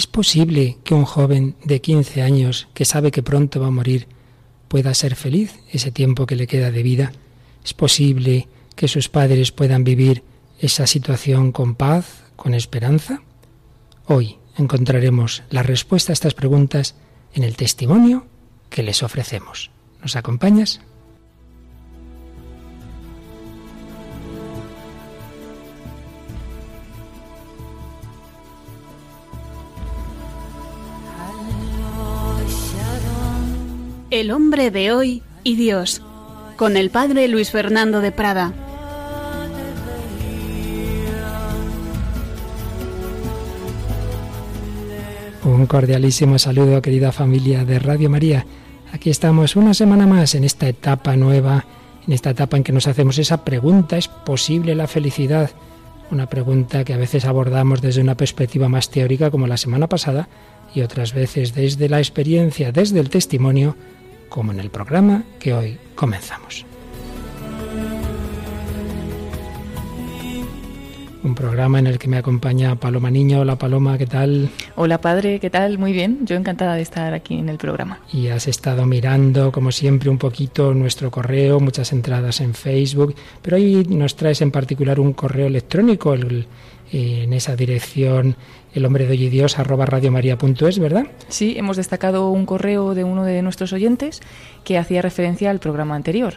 ¿Es posible que un joven de 15 años que sabe que pronto va a morir pueda ser feliz ese tiempo que le queda de vida? ¿Es posible que sus padres puedan vivir esa situación con paz, con esperanza? Hoy encontraremos la respuesta a estas preguntas en el testimonio que les ofrecemos. ¿Nos acompañas? El hombre de hoy y Dios, con el padre Luis Fernando de Prada. Un cordialísimo saludo, querida familia de Radio María. Aquí estamos una semana más en esta etapa nueva, en esta etapa en que nos hacemos esa pregunta, ¿es posible la felicidad? Una pregunta que a veces abordamos desde una perspectiva más teórica como la semana pasada y otras veces desde la experiencia, desde el testimonio como en el programa que hoy comenzamos. Un programa en el que me acompaña Paloma Niño. Hola Paloma, ¿qué tal? Hola padre, ¿qué tal? Muy bien, yo encantada de estar aquí en el programa. Y has estado mirando, como siempre, un poquito nuestro correo, muchas entradas en Facebook, pero hoy nos traes en particular un correo electrónico eh, en esa dirección el hombre de hoy y Dios arroba radiomaria.es, ¿verdad? Sí, hemos destacado un correo de uno de nuestros oyentes que hacía referencia al programa anterior.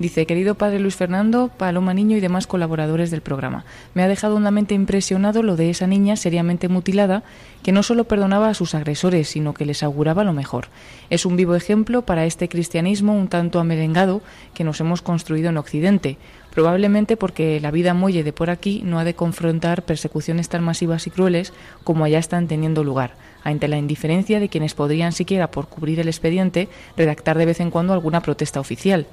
Dice, querido padre Luis Fernando, Paloma Niño y demás colaboradores del programa, me ha dejado hondamente impresionado lo de esa niña seriamente mutilada que no solo perdonaba a sus agresores, sino que les auguraba lo mejor. Es un vivo ejemplo para este cristianismo un tanto amerengado que nos hemos construido en Occidente, probablemente porque la vida muelle de por aquí no ha de confrontar persecuciones tan masivas y crueles como allá están teniendo lugar, ante la indiferencia de quienes podrían siquiera por cubrir el expediente redactar de vez en cuando alguna protesta oficial.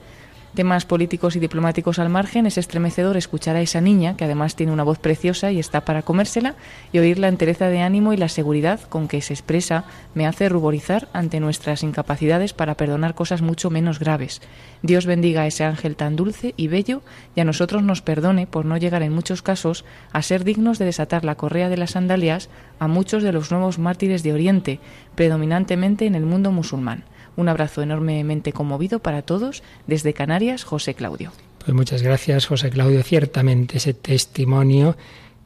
Temas políticos y diplomáticos al margen, es estremecedor escuchar a esa niña, que además tiene una voz preciosa y está para comérsela, y oír la entereza de ánimo y la seguridad con que se expresa me hace ruborizar ante nuestras incapacidades para perdonar cosas mucho menos graves. Dios bendiga a ese ángel tan dulce y bello y a nosotros nos perdone por no llegar en muchos casos a ser dignos de desatar la correa de las sandalias a muchos de los nuevos mártires de Oriente, predominantemente en el mundo musulmán. Un abrazo enormemente conmovido para todos desde Canarias, José Claudio. Pues muchas gracias, José Claudio. Ciertamente ese testimonio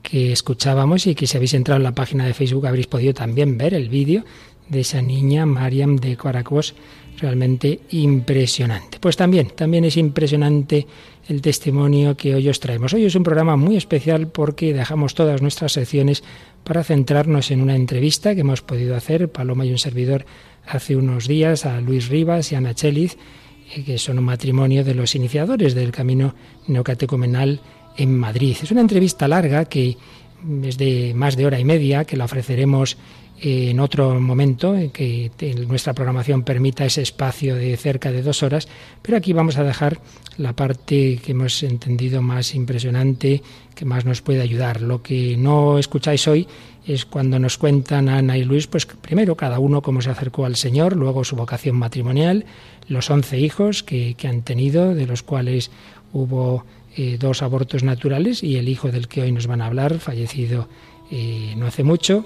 que escuchábamos y que si habéis entrado en la página de Facebook habréis podido también ver el vídeo de esa niña, Mariam de Coracos, realmente impresionante. Pues también, también es impresionante el testimonio que hoy os traemos. Hoy es un programa muy especial porque dejamos todas nuestras secciones para centrarnos en una entrevista que hemos podido hacer, Paloma y un servidor, hace unos días a Luis Rivas y Ana Cheliz, eh, que son un matrimonio de los iniciadores del camino neocatecumenal en Madrid. Es una entrevista larga que es de más de hora y media, que la ofreceremos en otro momento, en que nuestra programación permita ese espacio de cerca de dos horas, pero aquí vamos a dejar la parte que hemos entendido más impresionante, que más nos puede ayudar. Lo que no escucháis hoy es cuando nos cuentan Ana y Luis, pues primero cada uno cómo se acercó al Señor, luego su vocación matrimonial, los once hijos que, han tenido, de los cuales hubo eh, dos abortos naturales y el hijo del que hoy nos van a hablar, fallecido eh, no hace mucho.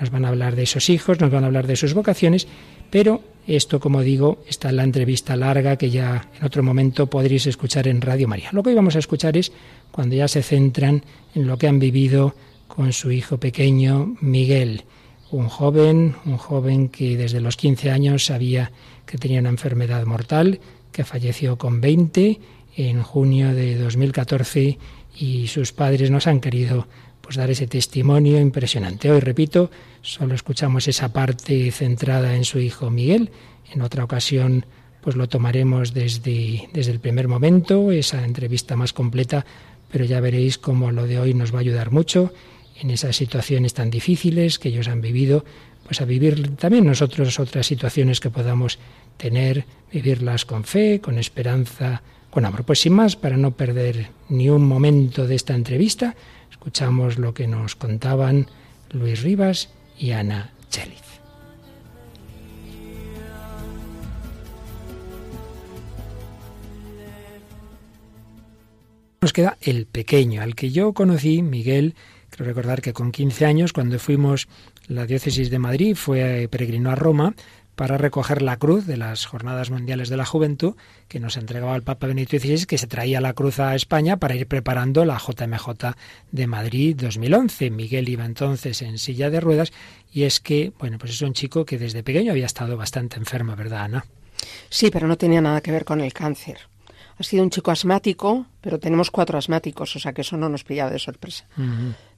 Nos van a hablar de esos hijos, nos van a hablar de sus vocaciones, pero esto, como digo, está en la entrevista larga que ya en otro momento podréis escuchar en Radio María. Lo que hoy vamos a escuchar es cuando ya se centran en lo que han vivido con su hijo pequeño Miguel, un joven, un joven que desde los 15 años sabía que tenía una enfermedad mortal, que falleció con 20 en junio de 2014 y sus padres nos han querido pues dar ese testimonio impresionante. Hoy, repito, solo escuchamos esa parte centrada en su hijo Miguel. En otra ocasión, pues lo tomaremos desde, desde el primer momento, esa entrevista más completa, pero ya veréis cómo lo de hoy nos va a ayudar mucho en esas situaciones tan difíciles que ellos han vivido, pues a vivir también nosotros otras situaciones que podamos tener, vivirlas con fe, con esperanza, con amor. Pues sin más, para no perder ni un momento de esta entrevista, escuchamos lo que nos contaban Luis Rivas y Ana Cheliz. Nos queda el pequeño, al que yo conocí, Miguel, Quiero recordar que con 15 años, cuando fuimos la diócesis de Madrid fue peregrino a Roma para recoger la cruz de las Jornadas Mundiales de la Juventud que nos entregaba el Papa Benito XVI, que se traía la cruz a España para ir preparando la JMJ de Madrid 2011. Miguel iba entonces en silla de ruedas y es que, bueno, pues es un chico que desde pequeño había estado bastante enfermo, ¿verdad, Ana? Sí, pero no tenía nada que ver con el cáncer. Ha sido un chico asmático, pero tenemos cuatro asmáticos, o sea que eso no nos pillaba de sorpresa.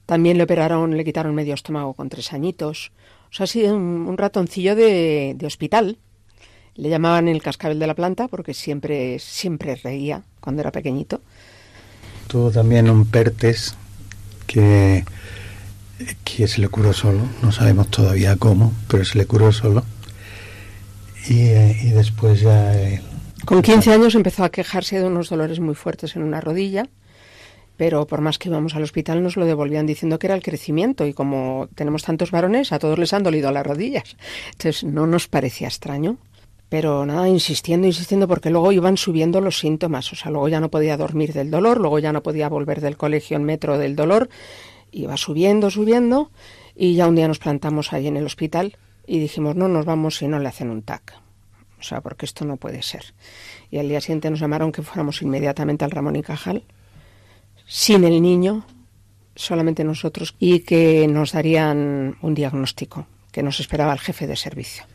También le operaron, le quitaron medio estómago con tres añitos. O sea, ha sido un, ratoncillo de, hospital. Le llamaban el cascabel de la planta porque siempre, siempre reía cuando era pequeñito. Tuvo también un pertes que, que se le curó solo. No sabemos todavía cómo, pero se le curó solo. Y, eh, y después ya... Con 15 años empezó a quejarse de unos dolores muy fuertes en una rodilla pero por más que íbamos al hospital nos lo devolvían diciendo que era el crecimiento y como tenemos tantos varones, a todos les han dolido las rodillas. Entonces no nos parecía extraño. Pero nada, insistiendo, insistiendo, porque luego iban subiendo los síntomas. O sea, luego ya no podía dormir del dolor, luego ya no podía volver del colegio en metro del dolor. Iba subiendo, subiendo, y ya un día nos plantamos ahí en el hospital y dijimos, no nos vamos si no le hacen un TAC. O sea, porque esto no puede ser. Y al día siguiente nos llamaron que fuéramos inmediatamente al Ramón y Cajal sin el niño, solamente nosotros, y que nos darían un diagnóstico que nos esperaba el jefe de servicio.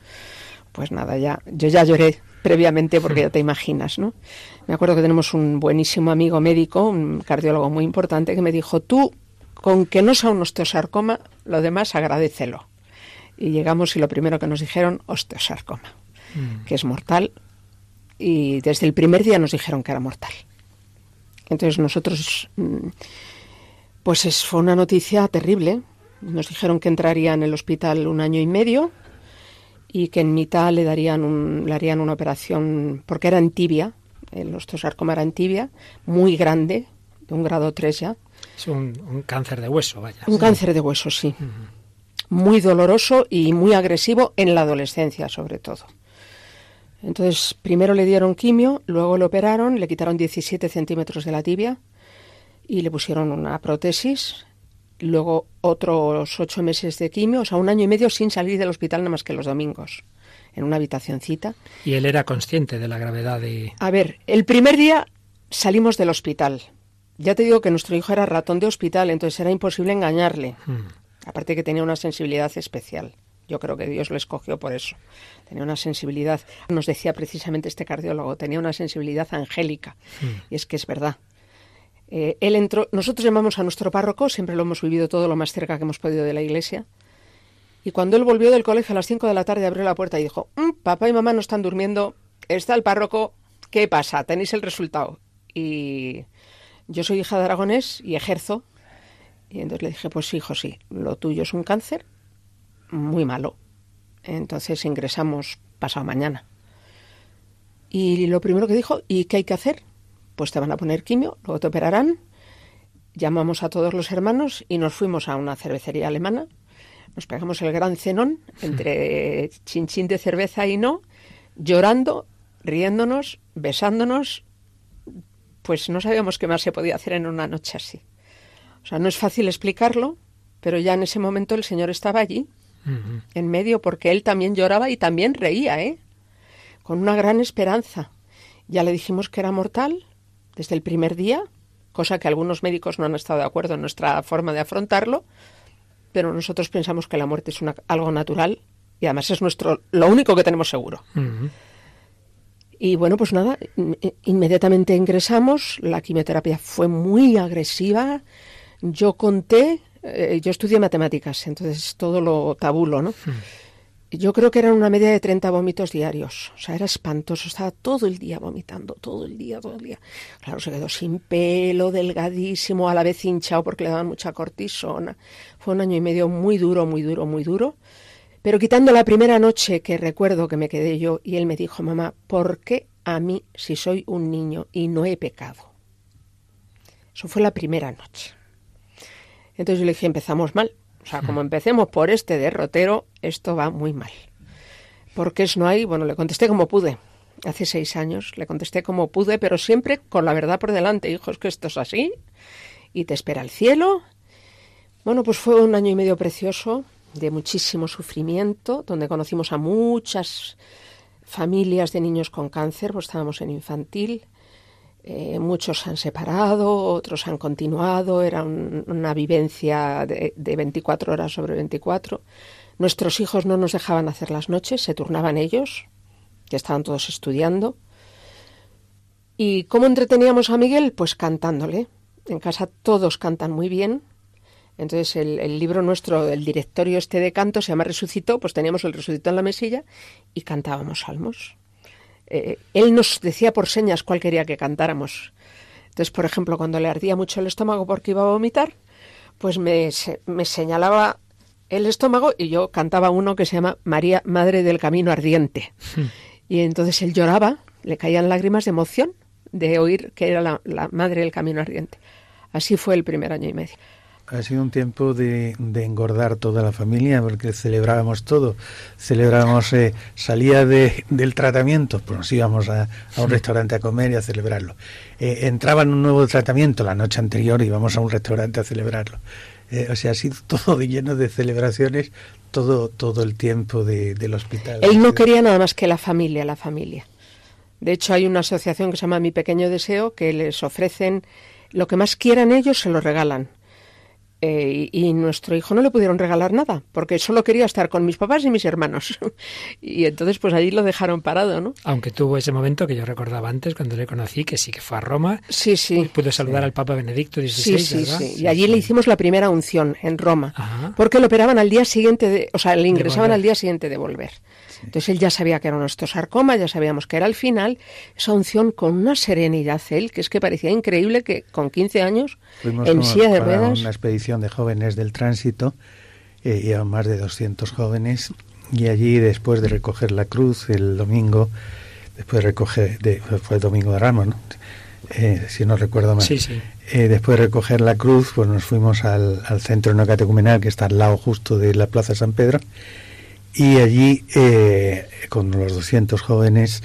Pues nada, ya, yo ya lloré previamente porque ya te imaginas, ¿no? Me acuerdo que tenemos un buenísimo amigo médico, un cardiólogo muy importante, que me dijo, tú, con que no sea un osteosarcoma, lo demás agradecelo. Y llegamos y lo primero que nos dijeron, osteosarcoma, mm. que es mortal. Y desde el primer día nos dijeron que era mortal. Entonces nosotros, mm, pues fue una noticia terrible. Nos dijeron que entraría en el hospital un año y medio y que en mitad le darían un, le harían una operación, porque era en tibia, el osteosarcoma era en tibia, muy grande, de un grado 3 ya. Es un, cáncer de hueso, vaya. Un cáncer de hueso, sí. Muy doloroso y muy agresivo en la adolescencia, sobre todo. Entonces, primero le dieron quimio, luego le operaron, le quitaron 17 centímetros de la tibia y le pusieron una prótesis. Luego otros ocho meses de quimio, o sea, un año y medio sin salir del hospital nada más que los domingos, en una habitacioncita. ¿Y él era consciente de la gravedad de...? A ver, el primer día salimos del hospital. Ya te digo que nuestro hijo era ratón de hospital, entonces era imposible engañarle. Hmm. Aparte que tenía una sensibilidad especial. Yo creo que Dios lo escogió por eso. Tenía una sensibilidad, nos decía precisamente este cardiólogo, tenía una sensibilidad angélica. Hmm. Y es que es verdad. Eh, él entró, nosotros llamamos a nuestro párroco, siempre lo hemos vivido todo lo más cerca que hemos podido de la iglesia. Y cuando él volvió del colegio a las 5 de la tarde, abrió la puerta y dijo: mm, Papá y mamá no están durmiendo, está el párroco, ¿qué pasa? Tenéis el resultado. Y yo soy hija de Aragonés y ejerzo. Y entonces le dije: Pues hijo, sí, lo tuyo es un cáncer muy malo. Entonces ingresamos pasado mañana. Y lo primero que dijo, ¿y qué hay que hacer? Pues te van a poner quimio, luego te operarán. Llamamos a todos los hermanos y nos fuimos a una cervecería alemana. Nos pegamos el gran cenón entre chinchín de cerveza y no, llorando, riéndonos, besándonos. Pues no sabíamos qué más se podía hacer en una noche así. O sea, no es fácil explicarlo, pero ya en ese momento el Señor estaba allí en medio, porque él también lloraba y también reía, ¿eh? Con una gran esperanza. Ya le dijimos que era mortal desde el primer día, cosa que algunos médicos no han estado de acuerdo en nuestra forma de afrontarlo, pero nosotros pensamos que la muerte es algo natural y además es nuestro lo único que tenemos seguro. Y bueno, pues nada, inmediatamente ingresamos, la quimioterapia fue muy agresiva, yo conté eh, yo estudié matemáticas, entonces todo lo tabulo, ¿no? Yo creo que eran una media de 30 vómitos diarios. O sea, era espantoso. Estaba todo el día vomitando, todo el día, todo el día. Claro, se quedó sin pelo, delgadísimo, a la vez hinchado porque le daban mucha cortisona. Fue un año y medio muy duro, muy duro, muy duro. Pero quitando la primera noche que recuerdo que me quedé yo y él me dijo, mamá, ¿por qué a mí si soy un niño y no he pecado? Eso fue la primera noche. Entonces yo le dije, empezamos mal. O sea, como empecemos por este derrotero, esto va muy mal. ¿Por qué es no hay? Bueno, le contesté como pude. Hace seis años le contesté como pude, pero siempre con la verdad por delante. Hijo, es que esto es así y te espera el cielo. Bueno, pues fue un año y medio precioso. de muchísimo sufrimiento, donde conocimos a muchas familias de niños con cáncer, pues estábamos en infantil. Eh, muchos han separado, otros han continuado, era una vivencia de, de 24 horas sobre 24. Nuestros hijos no nos dejaban hacer las noches, se turnaban ellos, que estaban todos estudiando. ¿Y cómo entreteníamos a Miguel? Pues cantándole. En casa todos cantan muy bien, entonces el, libro nuestro, el directorio este de canto se llama Resucitó, pues teníamos el Resucitó en la mesilla y cantábamos salmos. Eh, él nos decía por señas cuál quería que cantáramos. Entonces, por ejemplo, cuando le ardía mucho el estómago porque iba a vomitar, pues me, me señalaba el estómago y yo cantaba uno que se llama María, Madre del Camino Ardiente. Hmm. Y entonces él lloraba, le caían lágrimas de emoción de oír que era la, la Madre del Camino Ardiente. Así fue el primer año y medio. Ha sido un tiempo de, engordar toda la familia porque celebrábamos todo. Celebrábamos, eh, salía de, del tratamiento, pues nos íbamos a, un restaurante a comer y a celebrarlo. Eh, entraba en un nuevo tratamiento la noche anterior y íbamos a un restaurante a celebrarlo. Eh, o sea, ha sido todo lleno de celebraciones todo, todo el tiempo del hospital. Él no quería nada más que la familia, la familia. De hecho, hay una asociación que se llama Mi Pequeño Deseo que les ofrecen lo que más quieran ellos, se lo regalan eh, y, nuestro hijo no le pudieron regalar nada, porque solo quería estar con mis papás y mis hermanos. y entonces pues allí lo dejaron parado, ¿no? Aunque tuvo ese momento que yo recordaba antes, cuando le conocí, que sí que fue a Roma. Sí, sí. Y pudo saludar al Papa Benedicto XVI, sí, sí, sí, Y allí le hicimos la primera unción, en Roma. Porque lo operaban al día siguiente, de, o sea, le ingresaban al día siguiente de volver. Entonces él ya sabía que era un osteosarcoma, ya sabíamos que era el final, esa unción con una serenidad él, que es que parecía increíble que con 15 años en silla de ruedas... una expedición de jóvenes del tránsito, eh, a más de 200 jóvenes, y allí después de recoger la cruz el domingo, después de recoger, de, fue el domingo de Ramos, ¿no? Eh, si no recuerdo mal. Sí, sí. Eh, después de recoger la cruz, pues nos fuimos al, al centro neocatecumenal que está al lado justo de la Plaza San Pedro y allí, eh, con los 200 jóvenes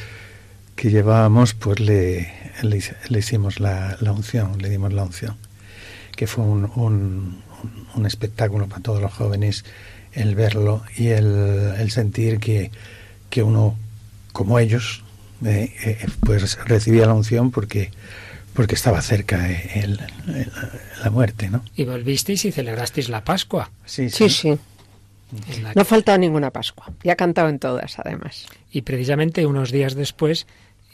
que llevábamos, pues le, le, hicimos la, la, unción, le dimos la unción, que fue un, un, un, espectáculo para todos los jóvenes el verlo y el, el sentir que, que, uno, como ellos, eh, eh, pues recibía la unción porque porque estaba cerca el, la muerte, ¿no? Y volvisteis y celebrasteis la Pascua. sí. sí. sí. No ha faltado ninguna Pascua. Y ha cantado en todas, además. Y precisamente unos días después,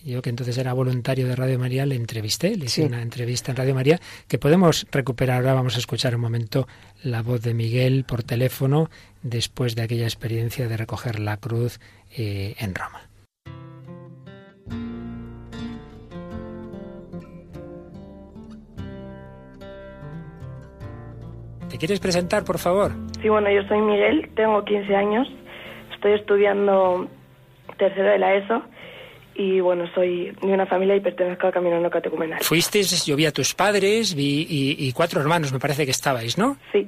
yo que entonces era voluntario de Radio María, le entrevisté, le hice una entrevista en Radio María, que podemos recuperar. Ahora vamos a escuchar un momento la voz de Miguel por teléfono después de aquella experiencia de recoger la cruz eh, en Roma. ¿Te quieres presentar, por favor? Sí, bueno, yo soy Miguel, tengo 15 años, estoy estudiando tercero de la ESO y bueno, soy de una familia y pertenezco al Camino No Catecumenal. Fuisteis, yo vi a tus padres vi, y, cuatro hermanos, me parece que estabais, ¿no? Sí.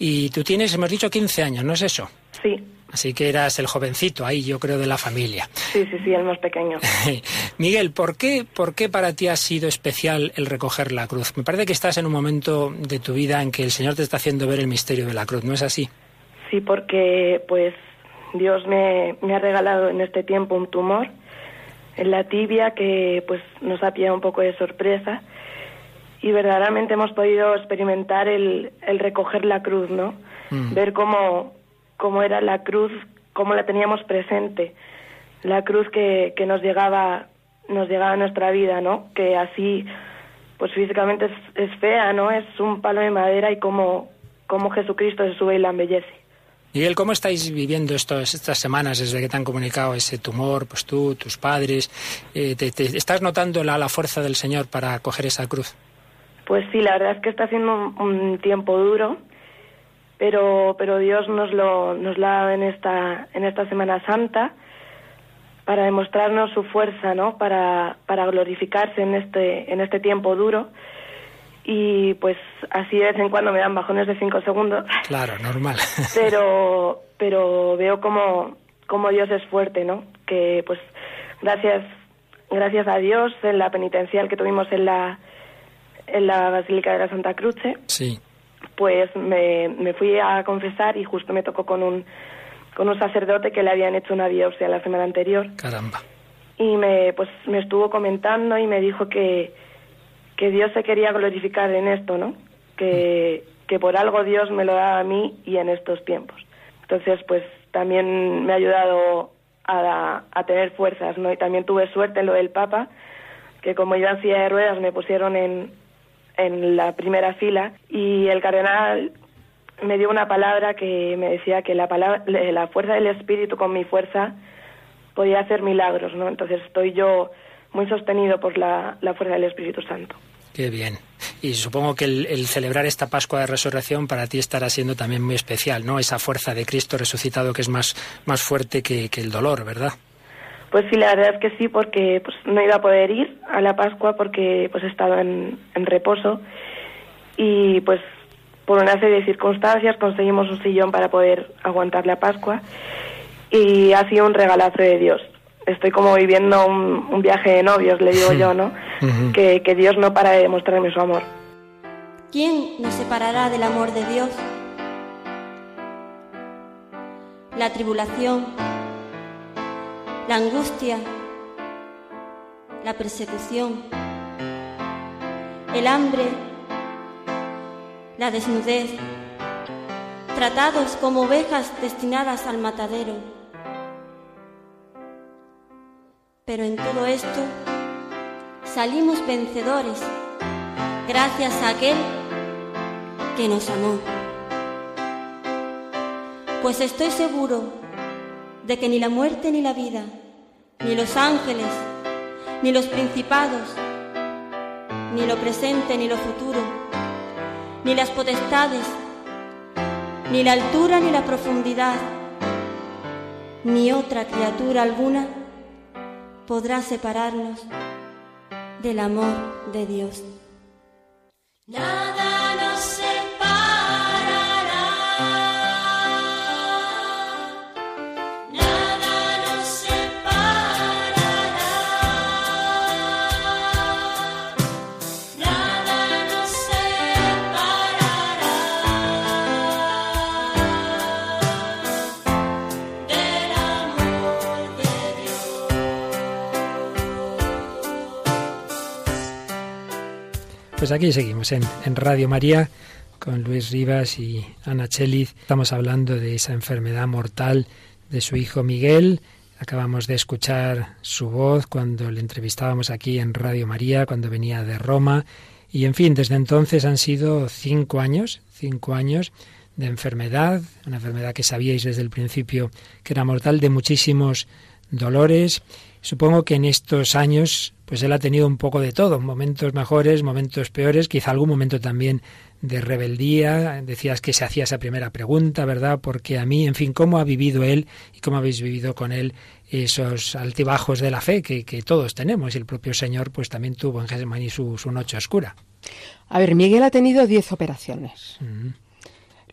Y tú tienes, hemos dicho, 15 años, ¿no es eso? Sí. Así que eras el jovencito ahí, yo creo, de la familia. Sí, sí, sí, el más pequeño. Miguel, ¿por qué, ¿por qué para ti ha sido especial el recoger la cruz? Me parece que estás en un momento de tu vida en que el Señor te está haciendo ver el misterio de la cruz, ¿no es así? Sí, porque pues Dios me, me ha regalado en este tiempo un tumor en la tibia que pues nos ha pillado un poco de sorpresa y verdaderamente hemos podido experimentar el, el recoger la cruz, ¿no? Mm. Ver cómo cómo era la cruz, cómo la teníamos presente, la cruz que, que nos llegaba nos llegaba a nuestra vida, ¿no? Que así, pues físicamente es, fea, ¿no? Es un palo de madera y cómo, cómo Jesucristo se sube y la embellece. Miguel, ¿cómo estáis viviendo estos, estas semanas desde que te han comunicado ese tumor, pues tú, tus padres? Eh, te, ¿Estás notando la, la, fuerza del Señor para coger esa cruz? Pues sí, la verdad es que está haciendo un tiempo duro pero, pero Dios nos lo, nos la da en esta, en esta Semana Santa para demostrarnos su fuerza, ¿no? Para, para glorificarse en este, en este tiempo duro. Y pues así de vez en cuando me dan bajones de cinco segundos. Claro, normal. pero, pero veo como, como Dios es fuerte, ¿no? Que pues gracias, gracias a Dios en la penitencial que tuvimos en la, en la Basílica de la Santa Cruz, sí pues me, me fui a confesar y justo me tocó con un, con un sacerdote que le habían hecho una biopsia la semana anterior. Caramba. Y me, pues, me estuvo comentando y me dijo que, que Dios se quería glorificar en esto, ¿no? Que, que por algo Dios me lo da a mí y en estos tiempos. Entonces, pues también me ha ayudado a, a tener fuerzas, ¿no? Y también tuve suerte en lo del Papa, que como iba en silla de ruedas me pusieron en, en la primera fila y el cardenal me dio una palabra que me decía que la, palabra, la fuerza del Espíritu con mi fuerza podía hacer milagros, ¿no? Entonces estoy yo muy sostenido por la, la fuerza del Espíritu Santo. Qué bien. Y supongo que el, celebrar esta Pascua de Resurrección para ti estará siendo también muy especial, ¿no? Esa fuerza de Cristo resucitado que es más, más fuerte que, el dolor, ¿verdad? Pues sí, la verdad es que sí, porque pues, no iba a poder ir a la Pascua porque pues estaba en, en reposo y pues por una serie de circunstancias conseguimos un sillón para poder aguantar la Pascua y ha sido un regalazo de Dios estoy como viviendo un, viaje de novios, le digo yo, ¿no? que, que Dios no para de demostrarme su amor. ¿Quién nos separará del amor de Dios? La tribulación, la angustia, la persecución, el hambre, la desnudez, tratados como ovejas destinadas al matadero Pero en todo esto salimos vencedores gracias a aquel que nos amó. Pues estoy seguro de que ni la muerte ni la vida, ni los ángeles, ni los principados, ni lo presente ni lo futuro, ni las potestades, ni la altura ni la profundidad, ni otra criatura alguna podrá separarnos del amor de Dios. Pues aquí seguimos en, Radio María con Luis Rivas y Ana Cheliz. Estamos hablando de esa enfermedad mortal de su hijo Miguel. Acabamos de escuchar su voz cuando le entrevistábamos aquí en Radio María, cuando venía de Roma. Y en fin, desde entonces han sido cinco años, cinco años de enfermedad, una enfermedad que sabíais desde el principio que era mortal, de muchísimos dolores. Supongo que en estos años pues él ha tenido un poco de todo, momentos mejores, momentos peores, quizá algún momento también de rebeldía. Decías que se hacía esa primera pregunta, ¿verdad? Porque a mí, en fin, ¿cómo ha vivido él y cómo habéis vivido con él esos altibajos de la fe que, todos tenemos? Y el propio Señor pues también tuvo en Getsemaní su, su noche oscura. A ver, Miguel ha tenido diez operaciones.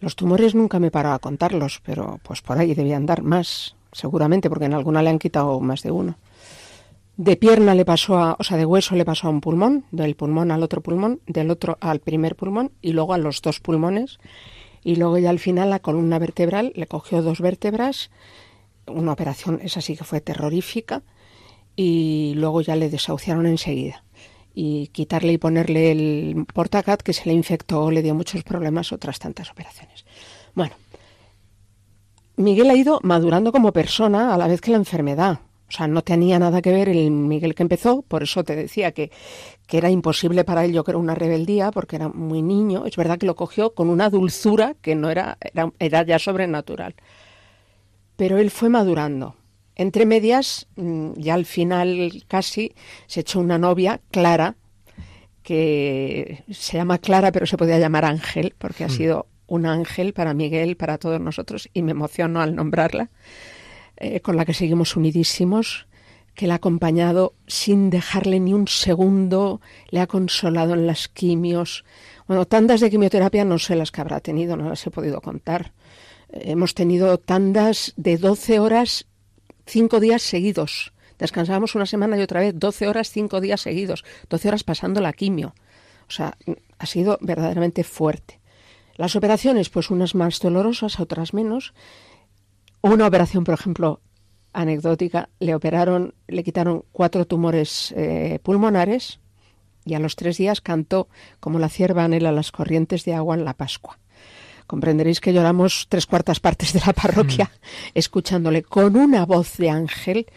Los tumores nunca me paraba a contarlos, pero pues por ahí debían dar más, seguramente, porque en alguna le han quitado más de uno. De pierna le pasó a, o sea, de hueso le pasó a un pulmón, del pulmón al otro pulmón, del otro al primer pulmón y luego a los dos pulmones. Y luego ya al final la columna vertebral le cogió dos vértebras, una operación, esa sí que fue terrorífica, y luego ya le desahuciaron enseguida. Y quitarle y ponerle el portacat que se le infectó, le dio muchos problemas, otras tantas operaciones. Bueno, Miguel ha ido madurando como persona a la vez que la enfermedad. O sea, no tenía nada que ver el Miguel que empezó, por eso te decía que, que era imposible para él, yo creo, una rebeldía, porque era muy niño. Es verdad que lo cogió con una dulzura que no era, era, era ya sobrenatural. Pero él fue madurando. Entre medias, mm, ya al final casi, se echó una novia, Clara, que se llama Clara, pero se podía llamar Ángel, porque ha hmm. sido un ángel para Miguel, para todos nosotros, y me emociono al nombrarla. Eh, con la que seguimos unidísimos, que le ha acompañado sin dejarle ni un segundo, le ha consolado en las quimios. Bueno, tandas de quimioterapia no sé las que habrá tenido, no las he podido contar. Eh, hemos tenido tandas de 12 horas, cinco días seguidos. Descansábamos una semana y otra vez, 12 horas, cinco días seguidos, 12 horas pasando la quimio. O sea, ha sido verdaderamente fuerte. Las operaciones, pues unas más dolorosas, otras menos. Una operación, por ejemplo, anecdótica, le operaron, le quitaron cuatro tumores eh, pulmonares y a los tres días cantó como la cierva anhela las corrientes de agua en la Pascua. Comprenderéis que lloramos tres cuartas partes de la parroquia mm. escuchándole con una voz de ángel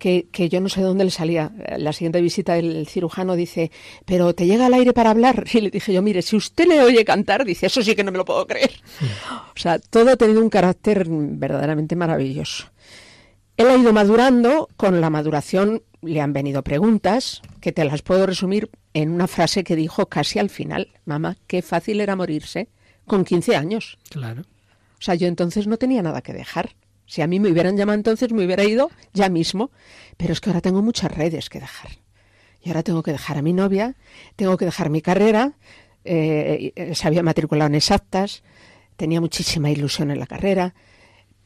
que, que, yo no sé de dónde le salía. La siguiente visita el cirujano dice, pero ¿te llega el aire para hablar? Y le dije yo, mire, si usted le oye cantar, dice, eso sí que no me lo puedo creer. Mm. O sea, todo ha tenido un carácter verdaderamente maravilloso. Él ha ido madurando, con la maduración le han venido preguntas, que te las puedo resumir en una frase que dijo casi al final, mamá, qué fácil era morirse con 15 años. Claro. O sea, yo entonces no tenía nada que dejar. Si a mí me hubieran llamado entonces, me hubiera ido ya mismo. Pero es que ahora tengo muchas redes que dejar. Y ahora tengo que dejar a mi novia, tengo que dejar mi carrera, eh, eh se había matriculado en exactas, tenía muchísima ilusión en la carrera,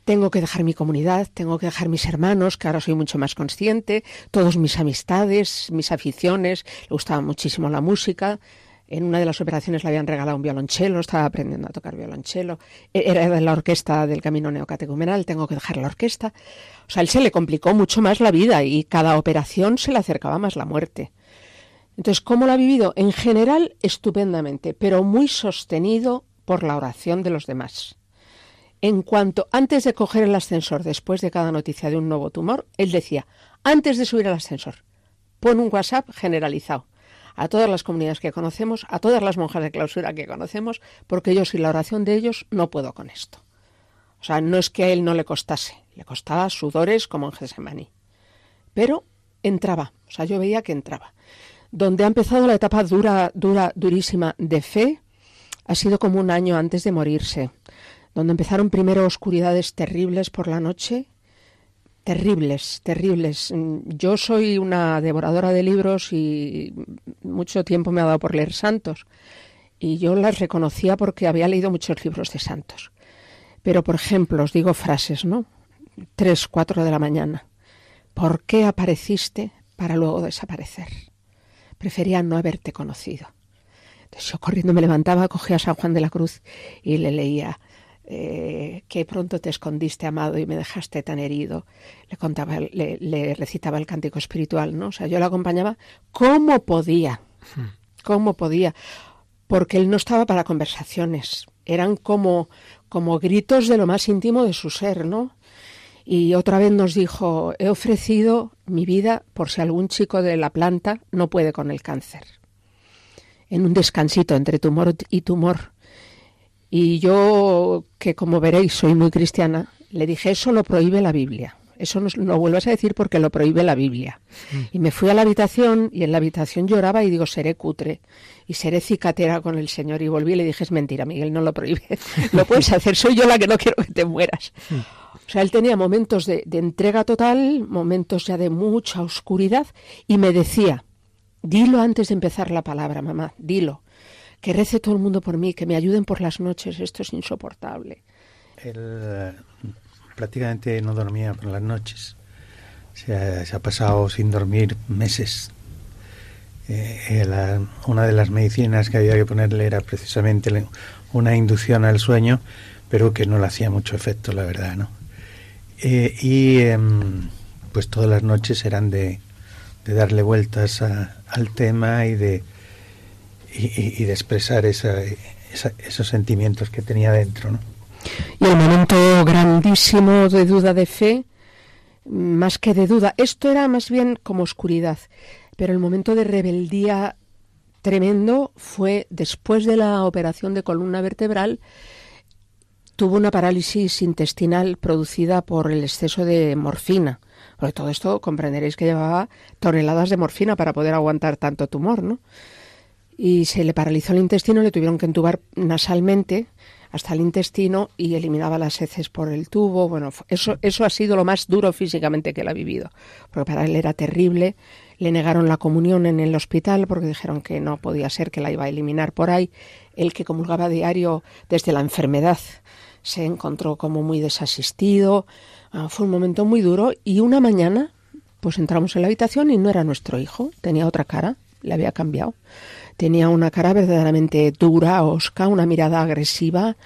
tengo que dejar mi comunidad, tengo que dejar mis hermanos, que ahora soy mucho más consciente, todos mis amistades, mis aficiones, le gustaba muchísimo la música. En una de las operaciones le habían regalado un violonchelo, estaba aprendiendo a tocar violonchelo. E-, era de la orquesta del Camino Neocatecumenal, tengo que dejar la orquesta. O sea, él se le complicó mucho más la vida y cada operación se le acercaba más la muerte. Entonces, ¿cómo lo ha vivido? En general, estupendamente, pero muy sostenido por la oración de los demás. En cuanto, antes de coger el ascensor, después de cada noticia de un nuevo tumor, él decía, antes de subir al ascensor, pon un WhatsApp generalizado a todas las comunidades que conocemos, a todas las monjas de clausura que conocemos, porque yo sin la oración de ellos no puedo con esto. O sea, no es que a él no le costase, le costaba sudores como en Gesemaní. Pero entraba, o sea, yo veía que entraba. Donde ha empezado la etapa dura, dura, durísima de fe, ha sido como un año antes de morirse donde empezaron primero oscuridades terribles por la noche, terribles, terribles. Yo soy una devoradora de libros y mucho tiempo me ha dado por leer santos y yo las reconocía porque había leído muchos libros de santos. Pero, por ejemplo, os digo frases, ¿no? Tres, cuatro de la mañana. ¿Por qué apareciste para luego desaparecer? Prefería no haberte conocido. Entonces yo corriendo me levantaba, cogía a San Juan de la Cruz y le leía eh, que pronto te escondiste, amado, y me dejaste tan herido. Le contaba, le, recitaba el cántico espiritual, ¿no? O sea, yo le acompañaba como podía, como podía, porque él no estaba para conversaciones, eran como, como gritos de lo más íntimo de su ser, ¿no? Y otra vez nos dijo, he ofrecido mi vida por si algún chico de la planta no puede con el cáncer. En un descansito entre tumor y tumor, y yo, que como veréis soy muy cristiana, le dije, eso lo prohíbe la Biblia. Eso no lo vuelvas a decir porque lo prohíbe la Biblia. Mm. Y me fui a la habitación y en la habitación lloraba y digo, seré cutre y seré cicatera con el Señor. Y volví y le dije, es mentira, Miguel, no lo prohíbe. lo puedes hacer, soy yo la que no quiero que te mueras. Mm. O sea, él tenía momentos de, de entrega total, momentos ya de mucha oscuridad y me decía, dilo antes de empezar la palabra, mamá, dilo que rece todo el mundo por mí, que me ayuden por las noches, esto es insoportable. Él eh, prácticamente no dormía por las noches, se ha, pasado sin dormir meses. Eh, una de las medicinas que había que ponerle era precisamente una inducción al sueño, pero que no le hacía mucho efecto, la verdad. Eh, y em, pues todas las noches eran de, darle vueltas al tema y de y, de expresar esa, esos sentimientos que tenía dentro. ¿no? Y el momento grandísimo de duda de fe, más que de duda, esto era más bien como oscuridad, pero el momento de rebeldía tremendo fue después de la operación de columna vertebral, tuvo una parálisis intestinal producida por el exceso de morfina. Porque todo esto comprenderéis que llevaba toneladas de morfina para poder aguantar tanto tumor, ¿no? Y se le paralizó el intestino, le tuvieron que entubar nasalmente hasta el intestino y eliminaba las heces por el tubo. Bueno, eso, eso ha sido lo más duro físicamente que él ha vivido, porque para él era terrible. Le negaron la comunión en el hospital porque dijeron que no podía ser, que la iba a eliminar por ahí. El que comulgaba diario desde la enfermedad se encontró como muy desasistido. Ah, fue un momento muy duro y una mañana pues entramos en la habitación y no era nuestro hijo, tenía otra cara, le había cambiado. Tenía una cara verdaderamente dura, osca, una mirada agresiva,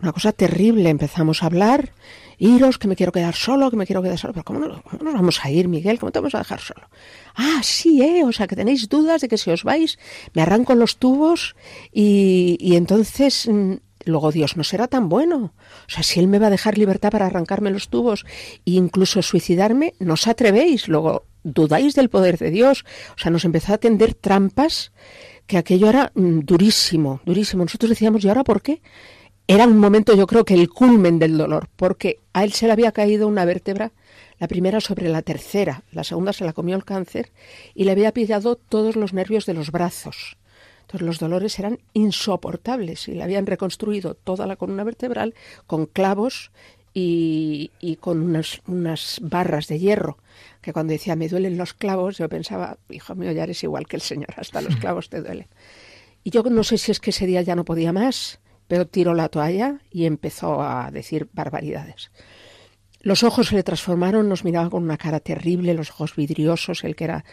una cosa terrible. Empezamos a hablar, iros, que me quiero quedar solo, que me quiero quedar solo. Pero ¿cómo, no, nos vamos a ir, Miguel? ¿Cómo te vamos a dejar solo? Ah, sí, ¿eh? O sea, que tenéis dudas de que si os vais, me arranco los tubos y, y entonces... mm, Luego Dios no será tan bueno. O sea, si Él me va a dejar libertad para arrancarme los tubos e incluso suicidarme, no os atrevéis. Luego dudáis del poder de Dios. O sea, nos empezó a tender trampas que aquello era mm, durísimo, durísimo. Nosotros decíamos, ¿y ahora por qué? Era un momento, yo creo que el culmen del dolor, porque a él se le había caído una vértebra, la primera sobre la tercera, la segunda se la comió el cáncer y le había pillado todos los nervios de los brazos. Entonces los dolores eran insoportables y le habían reconstruido toda la columna vertebral con clavos y, con unas barras de hierro, que cuando decía me duelen los clavos, yo pensaba, hijo mío, ya eres igual que el Señor, hasta los clavos te duelen. Y yo no sé si es que ese día ya no podía más, pero tiró la toalla y empezó a decir barbaridades. Los ojos se le transformaron, nos miraba con una cara terrible, los ojos vidriosos, el que era,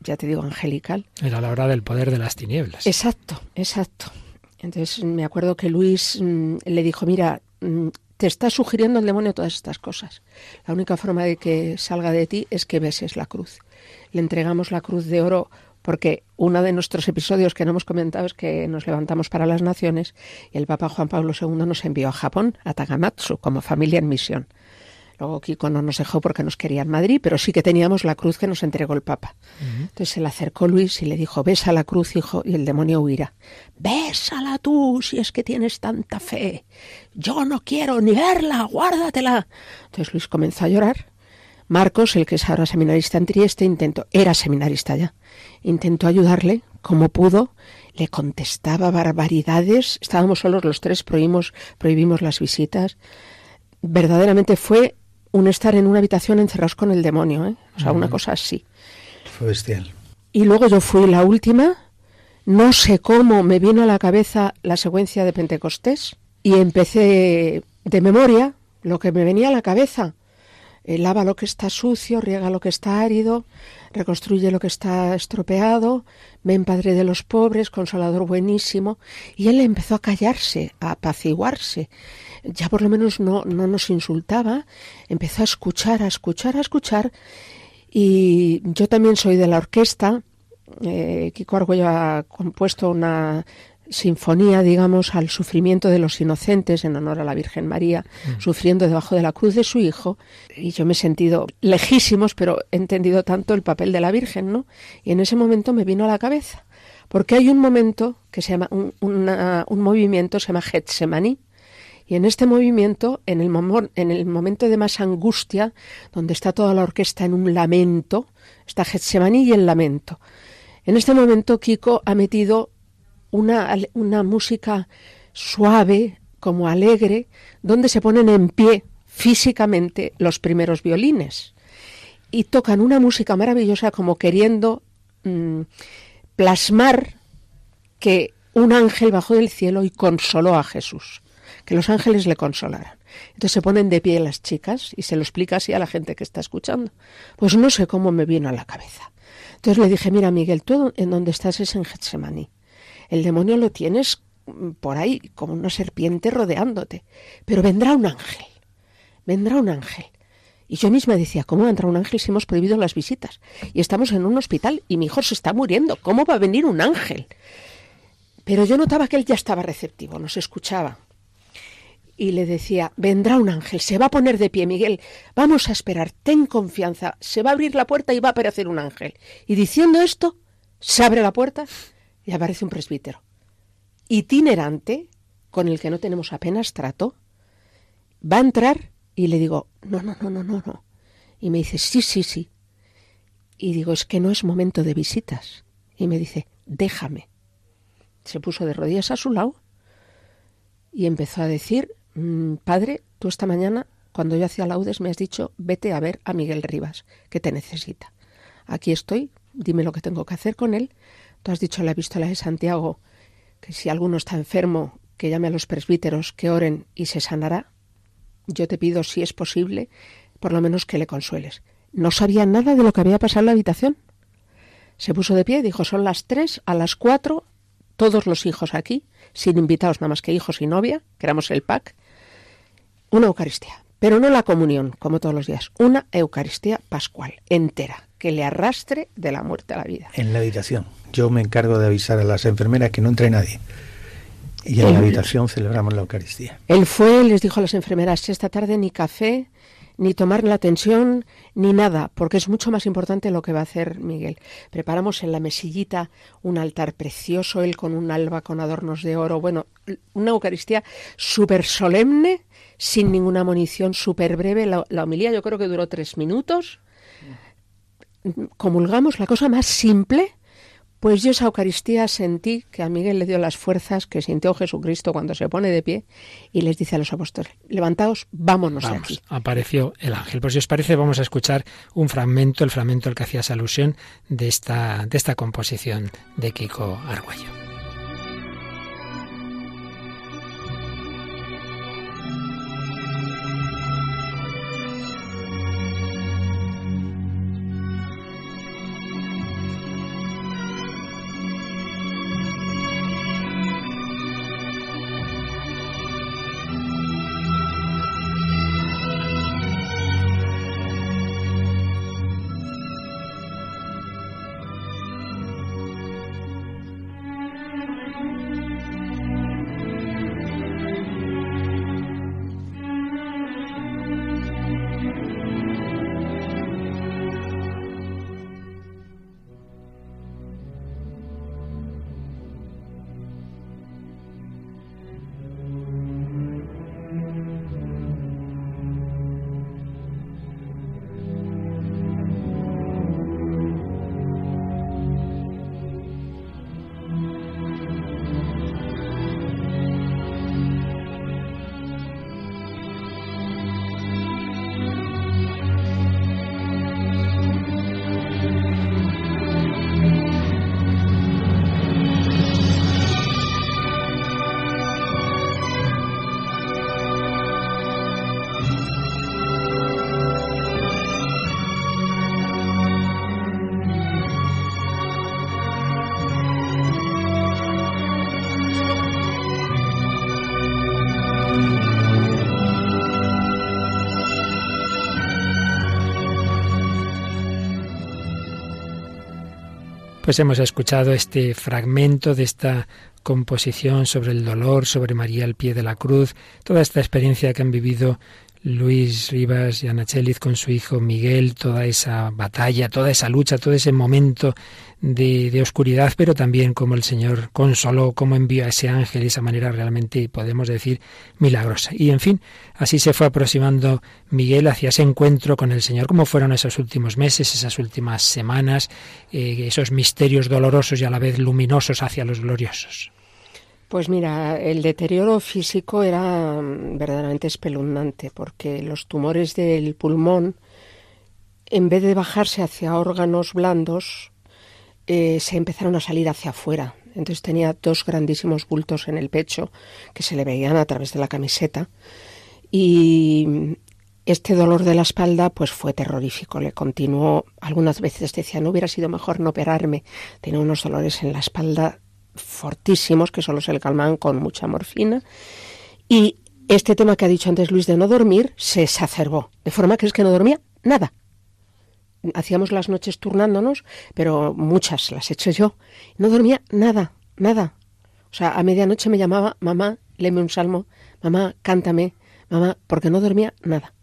ya te digo, angelical. Era la hora del poder de las tinieblas. Exacto, exacto. Entonces me acuerdo que Luis mm, le dijo, mira, mm, te está sugiriendo el demonio todas estas cosas. La única forma de que salga de ti es que beses la cruz. Le entregamos la cruz de oro porque uno de nuestros episodios que no hemos comentado es que nos levantamos para las naciones y el Papa Juan Pablo II nos envió a Japón, a Tagamatsu, como familia en misión. Luego Kiko no nos dejó porque nos quería en Madrid, pero sí que teníamos la cruz que nos entregó el Papa. Entonces se le acercó Luis y le dijo, besa la cruz, hijo, y el demonio huirá. Bésala tú, si es que tienes tanta fe. Yo no quiero ni verla, guárdatela. Entonces Luis comenzó a llorar. Marcos, el que es ahora seminarista en Trieste, intentó, era seminarista ya, intentó ayudarle como pudo, le contestaba barbaridades, estábamos solos los tres, prohibimos, prohibimos las visitas. Verdaderamente fue un estar en una habitación encerrados con el demonio, ¿eh? o sea, una cosa así. Fue bestial. Y luego yo fui la última, no sé cómo me vino a la cabeza la secuencia de Pentecostés y empecé de memoria lo que me venía a la cabeza. Eh, lava lo que está sucio, riega lo que está árido, reconstruye lo que está estropeado, ven Padre de los pobres, consolador buenísimo. Y él empezó a callarse, a apaciguarse. Ya por lo menos no, no nos insultaba, empezó a escuchar, a escuchar, a escuchar. Y yo también soy de la orquesta. Eh, Kiko Argüello ha compuesto una sinfonía, digamos, al sufrimiento de los inocentes en honor a la Virgen María, sufriendo debajo de la cruz de su hijo. Y yo me he sentido lejísimos, pero he entendido tanto el papel de la Virgen, ¿no? Y en ese momento me vino a la cabeza. Porque hay un momento que se llama, un, una- un movimiento se llama Getsemaní, y en este movimiento, en el, en el momento de más angustia, donde está toda la orquesta en un lamento, está Getsemaní y el lamento. En este momento Kiko ha metido una música suave, como alegre, donde se ponen en pie físicamente los primeros violines y tocan una música maravillosa como queriendo mm, plasmar que un ángel bajó del cielo y consoló a Jesús, que los ángeles le consolaran. Entonces se ponen de pie las chicas y se lo explica así a la gente que está escuchando. Pues no sé cómo me vino a la cabeza. Entonces le dije, mira Miguel, tú en donde estás es en Getsemaní. El demonio lo tienes mm, por ahí como una serpiente rodeándote, pero vendrá un ángel, vendrá un ángel. Y yo misma decía, ¿cómo vendrá un ángel si hemos prohibido las visitas? Y estamos en un hospital y mi hijo se está muriendo. ¿Cómo va a venir un ángel? Pero yo notaba que él ya estaba receptivo, nos escuchaba. Y le decía, vendrá un ángel, se va a poner de pie, Miguel, vamos a esperar, ten confianza, se va a abrir la puerta y va a aparecer un ángel. Y diciendo esto, se abre la puerta y aparece un presbítero. Itinerante, con el que no tenemos apenas trato, va a entrar y le digo, no, no, no, no, no, no. Y me dice, sí, sí, sí. Y digo, es que no es momento de visitas. Y me dice, déjame. Se puso de rodillas a su lado y empezó a decir, "Mm, padre, tú esta mañana, cuando yo hacía laudes, me has dicho, vete a ver a Miguel Rivas, que te necesita. Aquí estoy, dime lo que tengo que hacer con él. Tú has dicho en la epístola de Santiago que si alguno está enfermo, que llame a los presbíteros, que oren y se sanará. Yo te pido, si es posible, por lo menos que le consueles. No sabía nada de lo que había pasado en la habitación. Se puso de pie y dijo, son las tres, a las cuatro todos los hijos aquí, sin invitados nada más que hijos y novia, que éramos el pack, una Eucaristía. Pero no la comunión, como todos los días, una Eucaristía pascual, entera, que le arrastre de la muerte a la vida. En la habitación. Yo me encargo de avisar a las enfermeras que no entre nadie. Y en la habitación celebramos la Eucaristía. Él fue, les dijo a las enfermeras, esta tarde ni café, ni tomar la tensión, ni nada, porque es mucho más importante lo que va a hacer Miguel. Preparamos en la mesillita un altar precioso, él con un alba con adornos de oro, bueno, una Eucaristía súper solemne, sin ninguna munición, súper breve. La, la homilía yo creo que duró tres minutos. Comulgamos la cosa más simple, pues yo esa Eucaristía sentí que a Miguel le dio las fuerzas que sintió Jesucristo cuando se pone de pie y les dice a los apóstoles, levantaos, vámonos de aquí. Apareció el ángel. Pues si os parece, vamos a escuchar un fragmento, el fragmento al que hacías alusión de esta, de esta composición de Kiko Arguello. Pues hemos escuchado este fragmento de esta composición sobre el dolor, sobre María al pie de la cruz, toda esta experiencia que han vivido Luis Rivas y Ana Cheliz con su hijo Miguel, toda esa batalla, toda esa lucha, todo ese momento de, oscuridad, pero también como el Señor consoló, como envió a ese ángel esa manera realmente, podemos decir, milagrosa. Y en fin, así se fue aproximando Miguel hacia ese encuentro con el Señor, como fueron esos últimos meses, esas últimas semanas, eh, esos misterios dolorosos y a la vez luminosos hacia los gloriosos. Pues mira, el deterioro físico era mm, verdaderamente espeluznante porque los tumores del pulmón, en vez de bajarse hacia órganos blandos, eh, se empezaron a salir hacia afuera. Entonces tenía dos grandísimos bultos en el pecho que se le veían a través de la camiseta. Y este dolor de la espalda pues fue terrorífico. Le continuó, algunas veces decía, no hubiera sido mejor no operarme. Tenía unos dolores en la espalda fortísimos que solo se le calman con mucha morfina. Y este tema que ha dicho antes Luis de no dormir se exacerbó, de forma que es que no dormía nada. Hacíamos las noches turnándonos, pero muchas las he hecho yo. No dormía nada, nada. O sea, a medianoche me llamaba, mamá, léeme un salmo, mamá, cántame, mamá, porque no dormía nada.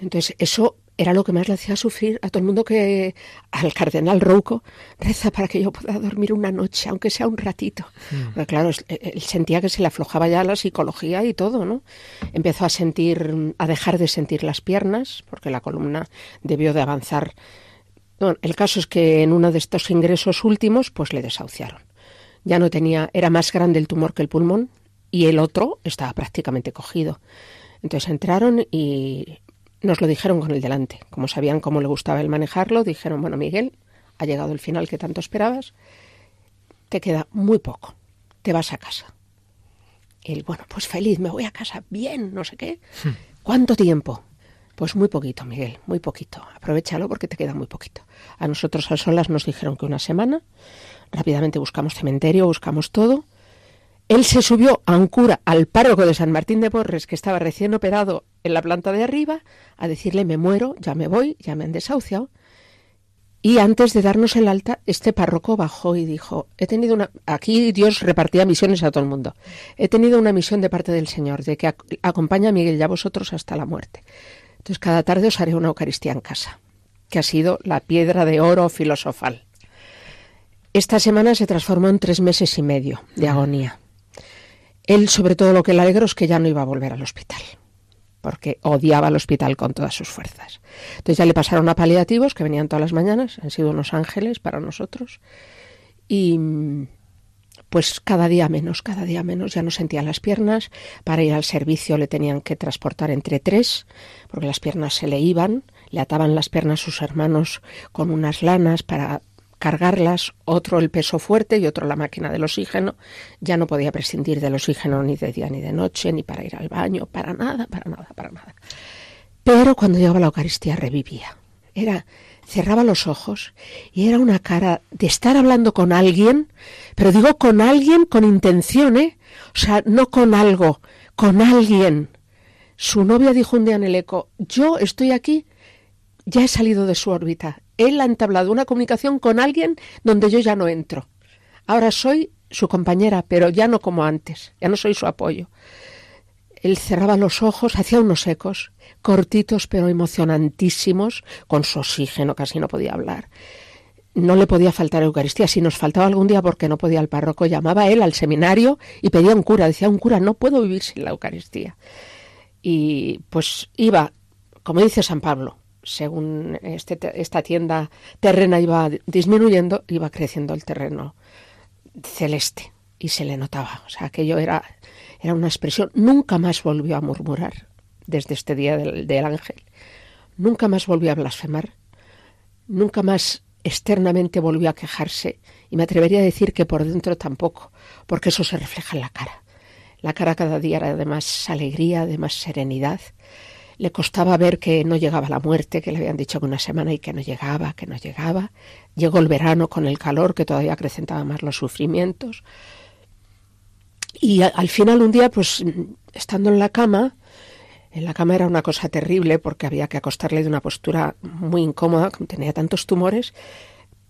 Entonces, eso era lo que más le hacía sufrir a todo el mundo que al cardenal Rouco reza para que yo pueda dormir una noche, aunque sea un ratito. Mm. claro, él sentía que se le aflojaba ya la psicología y todo, ¿no? Empezó a sentir, a dejar de sentir las piernas, porque la columna debió de avanzar. Bueno, el caso es que en uno de estos ingresos últimos, pues le desahuciaron. Ya no tenía, era más grande el tumor que el pulmón y el otro estaba prácticamente cogido. Entonces entraron y nos lo dijeron con el delante. Como sabían cómo le gustaba el manejarlo, dijeron, bueno, Miguel, ha llegado el final que tanto esperabas, te queda muy poco, te vas a casa. Él, bueno, pues feliz, me voy a casa, bien, no sé qué. Hmm. ¿Cuánto tiempo? Pues muy poquito, Miguel, muy poquito. Aprovechalo porque te queda muy poquito. A nosotros a solas nos dijeron que una semana. Rápidamente buscamos cementerio, buscamos todo. Él se subió a un cura, al párroco de San Martín de Porres, que estaba recién operado en la planta de arriba, a decirle me muero, ya me voy, ya me han desahuciado. Y antes de darnos el alta, este párroco bajó y dijo, he tenido una... Aquí Dios repartía misiones a todo el mundo. He tenido una misión de parte del Señor, de que acompaña a Miguel y a vosotros hasta la muerte. Entonces cada tarde os haré una Eucaristía en casa, que ha sido la piedra de oro filosofal. Esta semana se transformó en tres meses y medio de agonía. Él, sobre todo, lo que le alegro es que ya no iba a volver al hospital, porque odiaba el hospital con todas sus fuerzas. Entonces ya le pasaron a paliativos, que venían todas las mañanas, han sido unos ángeles para nosotros, y pues cada día menos, cada día menos, ya no sentía las piernas, para ir al servicio le tenían que transportar entre tres, porque las piernas se le iban, le ataban las piernas sus hermanos con unas lanas para cargarlas, otro el peso fuerte y otro la máquina del oxígeno. Ya no podía prescindir del oxígeno ni de día ni de noche, ni para ir al baño, para nada, para nada, para nada. Pero cuando llegaba la Eucaristía revivía. Era, cerraba los ojos y era una cara de estar hablando con alguien, pero digo con alguien con intención, ¿eh? O sea, no con algo, con alguien. Su novia dijo un día en el eco, yo estoy aquí, ya he salido de su órbita, él ha entablado una comunicación con alguien donde yo ya no entro. Ahora soy su compañera, pero ya no como antes, ya no soy su apoyo. Él cerraba los ojos, hacía unos ecos, cortitos pero emocionantísimos, con su oxígeno, casi no podía hablar. No le podía faltar Eucaristía. Si nos faltaba algún día porque no podía el párroco, llamaba él al seminario y pedía un cura. Decía, un cura, no puedo vivir sin la Eucaristía. Y pues iba, como dice San Pablo, según este, esta tienda terrena iba disminuyendo, iba creciendo el terreno celeste y se le notaba. O sea, aquello era, era una expresión. Nunca más volvió a murmurar desde este día del, del ángel. Nunca más volvió a blasfemar. Nunca más externamente volvió a quejarse. Y me atrevería a decir que por dentro tampoco, porque eso se refleja en la cara. La cara cada día era de más alegría, de más serenidad le costaba ver que no llegaba la muerte, que le habían dicho que una semana y que no llegaba, que no llegaba. Llegó el verano con el calor que todavía acrecentaba más los sufrimientos. Y al final un día, pues estando en la cama, en la cama era una cosa terrible porque había que acostarle de una postura muy incómoda, como tenía tantos tumores,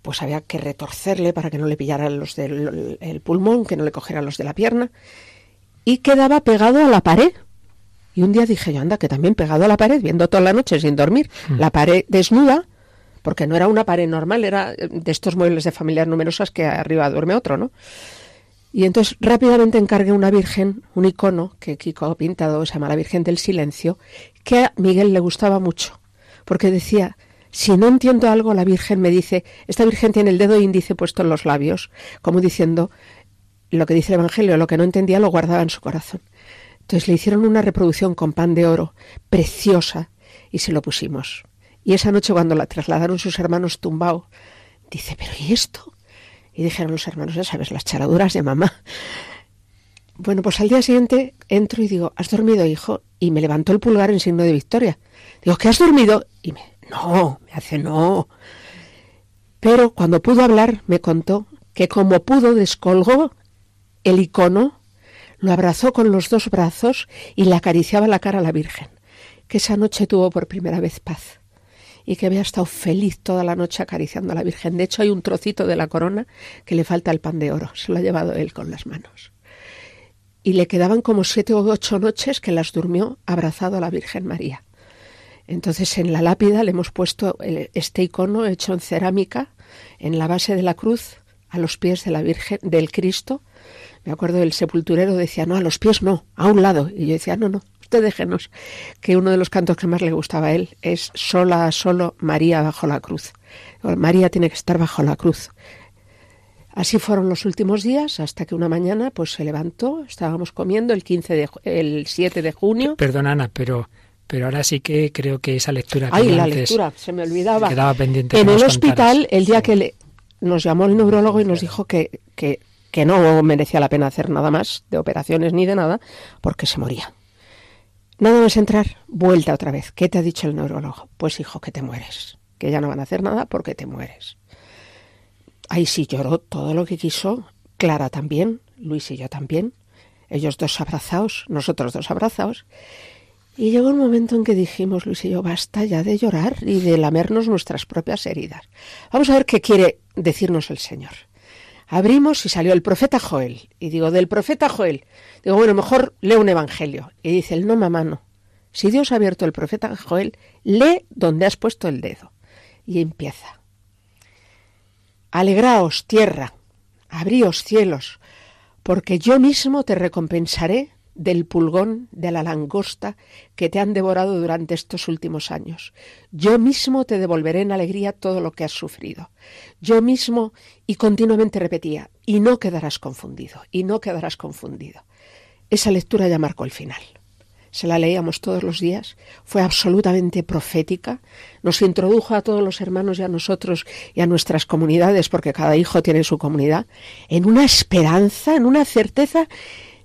pues había que retorcerle para que no le pillaran los del pulmón, que no le cogieran los de la pierna, y quedaba pegado a la pared y un día dije yo, anda, que también pegado a la pared, viendo toda la noche sin dormir, hmm. la pared desnuda, porque no era una pared normal, era de estos muebles de familias numerosas que arriba duerme otro, ¿no? Y entonces rápidamente encargué una virgen, un icono que Kiko ha pintado, se llama la Virgen del Silencio, que a Miguel le gustaba mucho, porque decía, si no entiendo algo, la Virgen me dice, esta Virgen tiene el dedo índice puesto en los labios, como diciendo, lo que dice el Evangelio, lo que no entendía lo guardaba en su corazón. Entonces le hicieron una reproducción con pan de oro, preciosa, y se lo pusimos. Y esa noche cuando la trasladaron sus hermanos tumbao, dice, pero ¿y esto? Y dijeron los hermanos, ya sabes, las charaduras de mamá. Bueno, pues al día siguiente entro y digo, ¿has dormido, hijo? Y me levantó el pulgar en signo de victoria. Digo, ¿qué has dormido? Y me, no, me hace no. Pero cuando pudo hablar, me contó que como pudo descolgó el icono lo abrazó con los dos brazos y le acariciaba la cara a la Virgen, que esa noche tuvo por primera vez paz y que había estado feliz toda la noche acariciando a la Virgen. De hecho, hay un trocito de la corona que le falta el pan de oro, se lo ha llevado él con las manos. Y le quedaban como siete o ocho noches que las durmió abrazado a la Virgen María. Entonces en la lápida le hemos puesto este icono hecho en cerámica en la base de la cruz a los pies de la Virgen del Cristo me acuerdo del sepulturero decía, no, a los pies no, a un lado. Y yo decía, no, no, usted déjenos, que uno de los cantos que más le gustaba a él es sola, solo María bajo la cruz. María tiene que estar bajo la cruz. Así fueron los últimos días hasta que una mañana pues se levantó, estábamos comiendo el 15 de el 7 de junio. Perdón Ana, pero pero ahora sí que creo que esa lectura que Ay, la lectura, se me olvidaba. Quedaba pendiente. En el hospital, el día que nos llamó el neurólogo y nos dijo que, que que no merecía la pena hacer nada más de operaciones ni de nada, porque se moría. Nada más entrar, vuelta otra vez. ¿Qué te ha dicho el neurólogo? Pues hijo, que te mueres. Que ya no van a hacer nada porque te mueres. Ahí sí lloró todo lo que quiso. Clara también, Luis y yo también. Ellos dos abrazados, nosotros dos abrazados. Y llegó un momento en que dijimos, Luis y yo, basta ya de llorar y de lamernos nuestras propias heridas. Vamos a ver qué quiere decirnos el Señor. Abrimos y salió el profeta Joel. Y digo, del profeta Joel. Digo, bueno, mejor leo un evangelio. Y dice el no, mamá, no. Si Dios ha abierto el profeta Joel, lee donde has puesto el dedo. Y empieza. Alegraos, tierra, abríos cielos, porque yo mismo te recompensaré del pulgón, de la langosta que te han devorado durante estos últimos años. Yo mismo te devolveré en alegría todo lo que has sufrido. Yo mismo, y continuamente repetía, y no quedarás confundido, y no quedarás confundido. Esa lectura ya marcó el final. Se la leíamos todos los días, fue absolutamente profética, nos introdujo a todos los hermanos y a nosotros y a nuestras comunidades, porque cada hijo tiene su comunidad, en una esperanza, en una certeza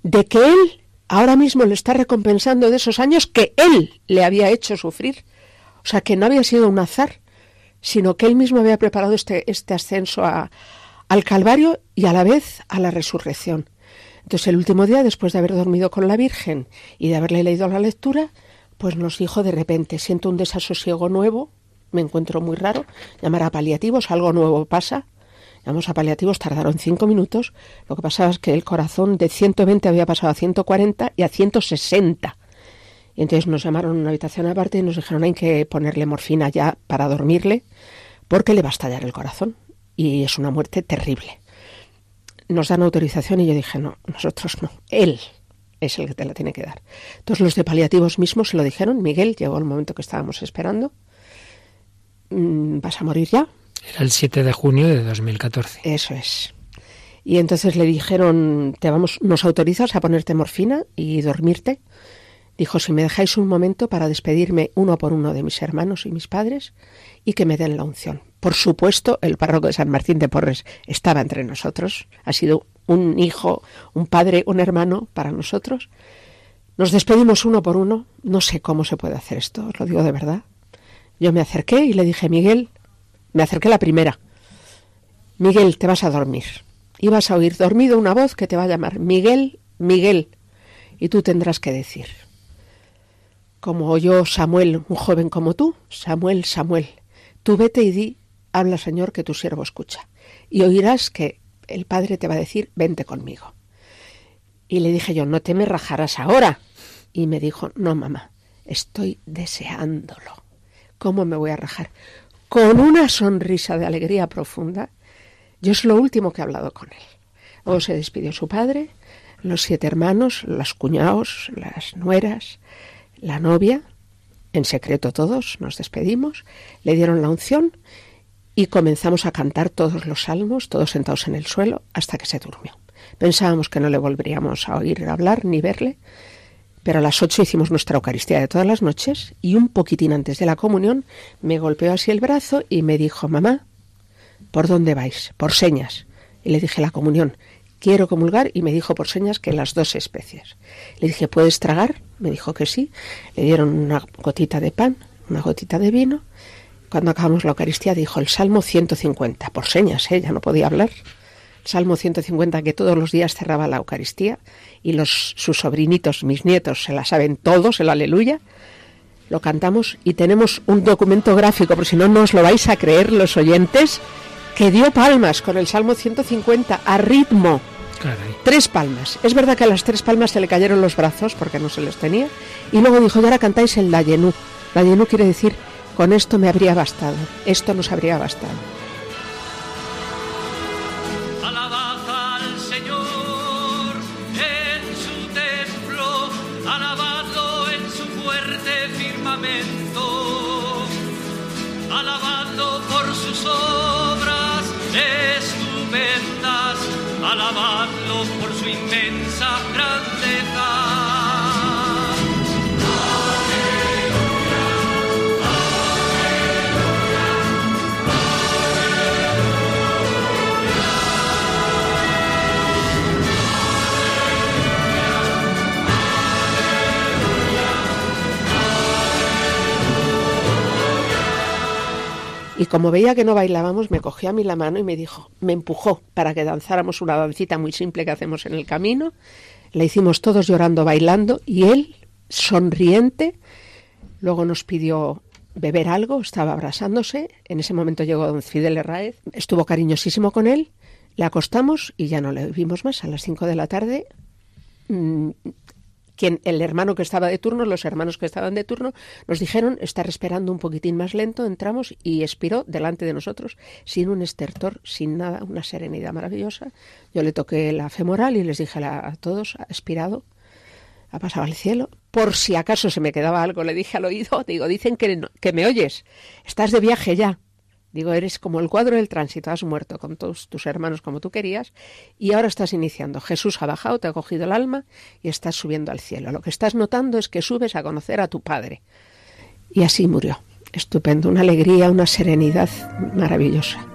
de que Él ahora mismo le está recompensando de esos años que él le había hecho sufrir. O sea, que no había sido un azar, sino que él mismo había preparado este, este ascenso al Calvario y a la vez a la resurrección. Entonces, el último día, después de haber dormido con la Virgen y de haberle leído la lectura, pues nos dijo de repente, siento un desasosiego nuevo, me encuentro muy raro, llamar a paliativos, algo nuevo pasa, Llamamos a paliativos, tardaron cinco minutos. Lo que pasaba es que el corazón de 120 había pasado a 140 y a 160. Y entonces nos llamaron a una habitación aparte y nos dijeron hay que ponerle morfina ya para dormirle porque le va a estallar el corazón. Y es una muerte terrible. Nos dan autorización y yo dije, no, nosotros no. Él es el que te la tiene que dar. Entonces los de paliativos mismos se lo dijeron. Miguel llegó el momento que estábamos esperando. Mm, vas a morir ya, era el 7 de junio de 2014. Eso es. Y entonces le dijeron, te vamos, ¿nos autorizas a ponerte morfina y dormirte? Dijo, si me dejáis un momento para despedirme uno por uno de mis hermanos y mis padres y que me den la unción. Por supuesto, el párroco de San Martín de Porres estaba entre nosotros. Ha sido un hijo, un padre, un hermano para nosotros. Nos despedimos uno por uno. No sé cómo se puede hacer esto, os lo digo de verdad. Yo me acerqué y le dije, Miguel, me acerqué la primera. Miguel, te vas a dormir. Y vas a oír dormido una voz que te va a llamar Miguel, Miguel. Y tú tendrás que decir, como oyó Samuel, un joven como tú, Samuel, Samuel, tú vete y di, habla Señor, que tu siervo escucha. Y oirás que el Padre te va a decir, vente conmigo. Y le dije yo, no te me rajarás ahora. Y me dijo, no, mamá, estoy deseándolo. ¿Cómo me voy a rajar? Con una sonrisa de alegría profunda. Yo es lo último que he hablado con él. Luego se despidió su padre, los siete hermanos, los cuñados, las nueras, la novia, en secreto todos, nos despedimos, le dieron la unción y comenzamos a cantar todos los salmos, todos sentados en el suelo, hasta que se durmió. Pensábamos que no le volveríamos a oír hablar ni verle, pero a las ocho hicimos nuestra Eucaristía de todas las noches y un poquitín antes de la comunión me golpeó así el brazo y me dijo, mamá, ¿por dónde vais? Por señas. Y le dije la comunión, quiero comulgar y me dijo por señas que las dos especies. Le dije, ¿puedes tragar? Me dijo que sí. Le dieron una gotita de pan, una gotita de vino. Cuando acabamos la Eucaristía dijo el Salmo 150, por señas, ¿eh? ya no podía hablar. Salmo 150 que todos los días cerraba la Eucaristía y los sus sobrinitos, mis nietos, se la saben todos, el aleluya. Lo cantamos y tenemos un documento gráfico, por si no, no os lo vais a creer los oyentes, que dio palmas con el Salmo 150 a ritmo. Tres palmas. Es verdad que a las tres palmas se le cayeron los brazos porque no se los tenía. Y luego dijo, y ahora cantáis el Dayenú. Dayenú quiere decir, con esto me habría bastado. Esto nos habría bastado. Alabadlo por su inmensa grandeza. Y como veía que no bailábamos, me cogió a mí la mano y me dijo, me empujó para que danzáramos una dancita muy simple que hacemos en el camino. La hicimos todos llorando, bailando, y él, sonriente, luego nos pidió beber algo, estaba abrasándose. En ese momento llegó don Fidel Herráez, estuvo cariñosísimo con él, le acostamos y ya no le vimos más. A las cinco de la tarde mm, quien, el hermano que estaba de turno, los hermanos que estaban de turno, nos dijeron estar esperando un poquitín más lento, entramos y expiró delante de nosotros, sin un estertor, sin nada, una serenidad maravillosa. Yo le toqué la femoral y les dije a, todos, ha expirado, ha pasado al cielo. Por si acaso se me quedaba algo, le dije al oído, digo, dicen que, que me oyes, estás de viaje ya. Digo, eres como el cuadro del tránsito, has muerto con todos tus hermanos como tú querías y ahora estás iniciando. Jesús ha bajado, te ha cogido el alma y estás subiendo al cielo. Lo que estás notando es que subes a conocer a tu Padre. Y así murió. Estupendo, una alegría, una serenidad maravillosa.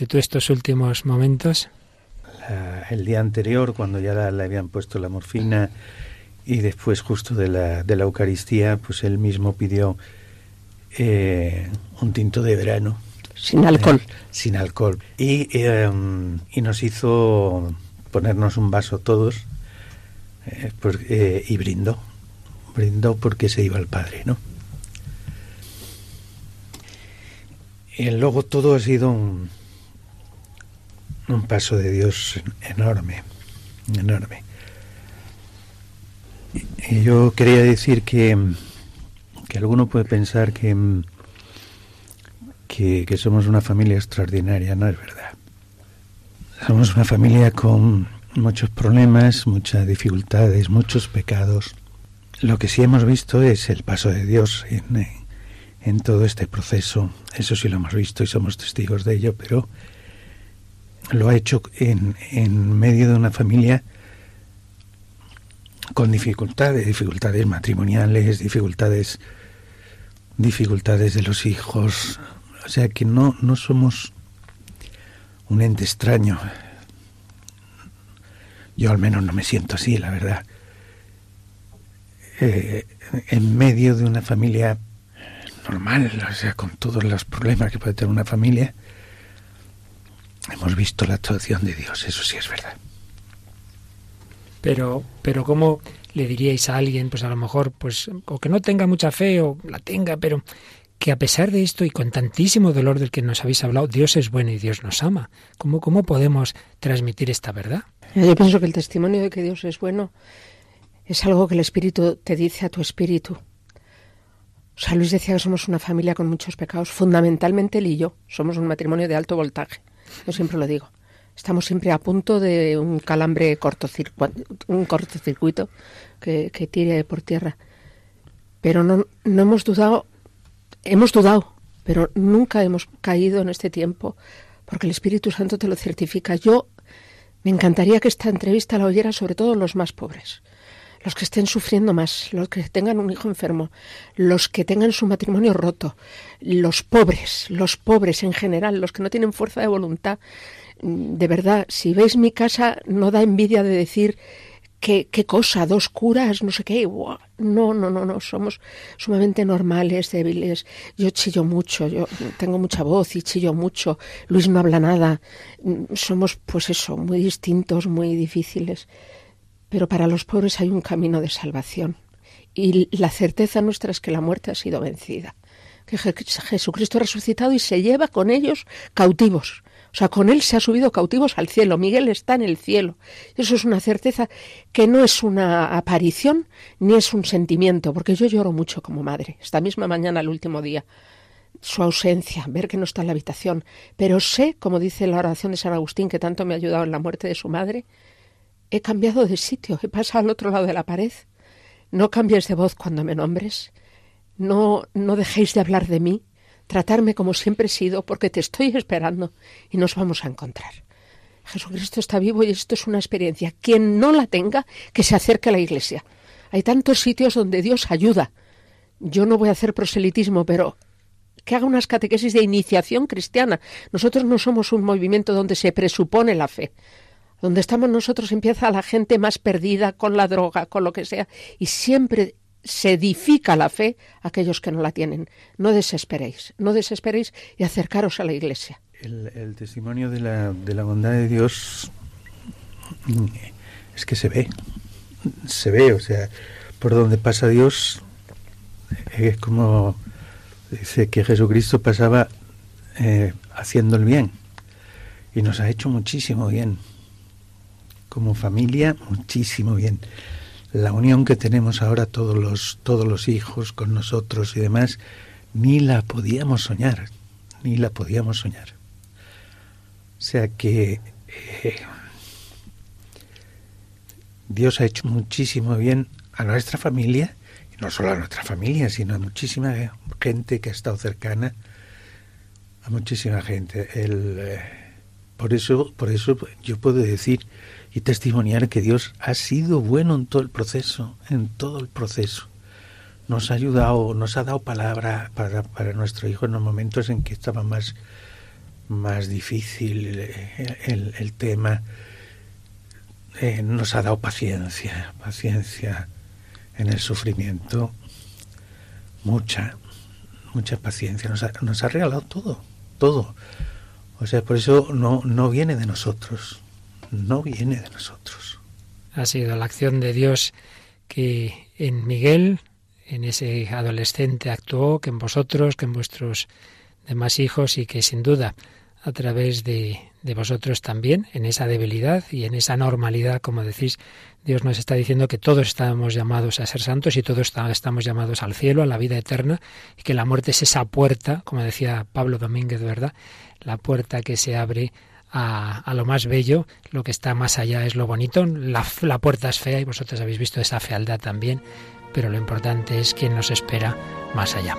Viviste tú estos últimos momentos? el día anterior, cuando ya le habían puesto la morfina y después justo de la, de la Eucaristía, pues él mismo pidió eh, un tinto de verano. Sin alcohol. Eh, sin alcohol. Y, em, y nos hizo ponernos un vaso todos eh, y brindó. Brindó porque se iba el Padre, ¿no? Y luego todo ha sido un, un paso de Dios enorme, enorme. Y yo quería decir que, que alguno puede pensar que, que, que, somos una familia extraordinaria, no es verdad. Somos una familia con muchos problemas, muchas dificultades, muchos pecados. Lo que sí hemos visto es el paso de Dios en, en todo este proceso. Eso sí lo hemos visto y somos testigos de ello, pero lo ha hecho en, en medio de una familia con dificultades, dificultades matrimoniales, dificultades, dificultades de los hijos. O sea que no, no somos un ente extraño. Yo al menos no me siento así, la verdad. Eh, en medio de una familia normal, o sea, con todos los problemas que puede tener una familia, hemos visto la actuación de Dios, eso sí es verdad. Pero, pero ¿cómo le diríais a alguien, pues a lo mejor, pues, o que no tenga mucha fe, o la tenga, pero que a pesar de esto y con tantísimo dolor del que nos habéis hablado, Dios es bueno y Dios nos ama. ¿Cómo, cómo podemos transmitir esta verdad? Yo pienso que el testimonio de que Dios es bueno es algo que el Espíritu te dice a tu espíritu. O Luis decía que somos una familia con muchos pecados, fundamentalmente él y yo. Somos un matrimonio de alto voltaje. Yo siempre lo digo. Estamos siempre a punto de un calambre cortocircuito, un cortocircuito que, que tire por tierra. Pero no, no hemos dudado, hemos dudado, pero nunca hemos caído en este tiempo, porque el Espíritu Santo te lo certifica. Yo me encantaría que esta entrevista la oyera sobre todo los más pobres los que estén sufriendo más, los que tengan un hijo enfermo, los que tengan su matrimonio roto, los pobres, los pobres en general, los que no tienen fuerza de voluntad. De verdad, si veis mi casa, no da envidia de decir qué, qué cosa, dos curas, no sé qué. No, no, no, no, somos sumamente normales, débiles. Yo chillo mucho, yo tengo mucha voz y chillo mucho. Luis no habla nada. Somos, pues eso, muy distintos, muy difíciles. Pero para los pobres hay un camino de salvación. Y la certeza nuestra es que la muerte ha sido vencida. Que Jesucristo ha resucitado y se lleva con ellos cautivos. O sea, con él se ha subido cautivos al cielo. Miguel está en el cielo. Eso es una certeza que no es una aparición ni es un sentimiento, porque yo lloro mucho como madre. Esta misma mañana, el último día, su ausencia, ver que no está en la habitación, pero sé, como dice la oración de San Agustín, que tanto me ha ayudado en la muerte de su madre, he cambiado de sitio, he pasado al otro lado de la pared. No cambies de voz cuando me nombres, no, no dejéis de hablar de mí, tratarme como siempre he sido, porque te estoy esperando y nos vamos a encontrar. Jesucristo está vivo y esto es una experiencia. Quien no la tenga, que se acerque a la iglesia. Hay tantos sitios donde Dios ayuda. Yo no voy a hacer proselitismo, pero que haga unas catequesis de iniciación cristiana. Nosotros no somos un movimiento donde se presupone la fe. Donde estamos nosotros empieza la gente más perdida con la droga, con lo que sea, y siempre se edifica la fe a aquellos que no la tienen. No desesperéis, no desesperéis y acercaros a la iglesia. El, testimonio de la, de la bondad de Dios es que se ve, se ve, o sea, por donde pasa Dios es como dice que Jesucristo pasaba eh, haciendo el bien y nos ha hecho muchísimo bien. Como familia, muchísimo bien. La unión que tenemos ahora todos los, todos los hijos con nosotros y demás, ni la podíamos soñar, ni la podíamos soñar. O sea que eh, Dios ha hecho muchísimo bien a nuestra familia no solo a nuestra familia, sino a muchísima gente que ha estado cercana, a muchísima gente. El, eh, por eso, por eso yo puedo decir y testimoniar que Dios ha sido bueno en todo el proceso, en todo el proceso. Nos ha ayudado, nos ha dado palabra para, para nuestro hijo en los momentos en que estaba más, más difícil eh, el, el tema. Eh, nos ha dado paciencia, paciencia en el sufrimiento mucha, mucha paciencia. Nos ha, nos ha regalado todo, todo. O sea, por eso no, no viene de nosotros, no viene de nosotros. Ha sido la acción de Dios que en Miguel, en ese adolescente actuó, que en vosotros, que en vuestros demás hijos y que sin duda a través de, de vosotros también, en esa debilidad y en esa normalidad, como decís, Dios nos está diciendo que todos estamos llamados a ser santos y todos estamos llamados al cielo, a la vida eterna, y que la muerte es esa puerta, como decía Pablo Domínguez, ¿verdad? La puerta que se abre a, a, lo más bello, lo que está más allá es lo bonito. La, la puerta es fea y vosotros habéis visto esa fealdad también, pero lo importante es quién nos espera más allá.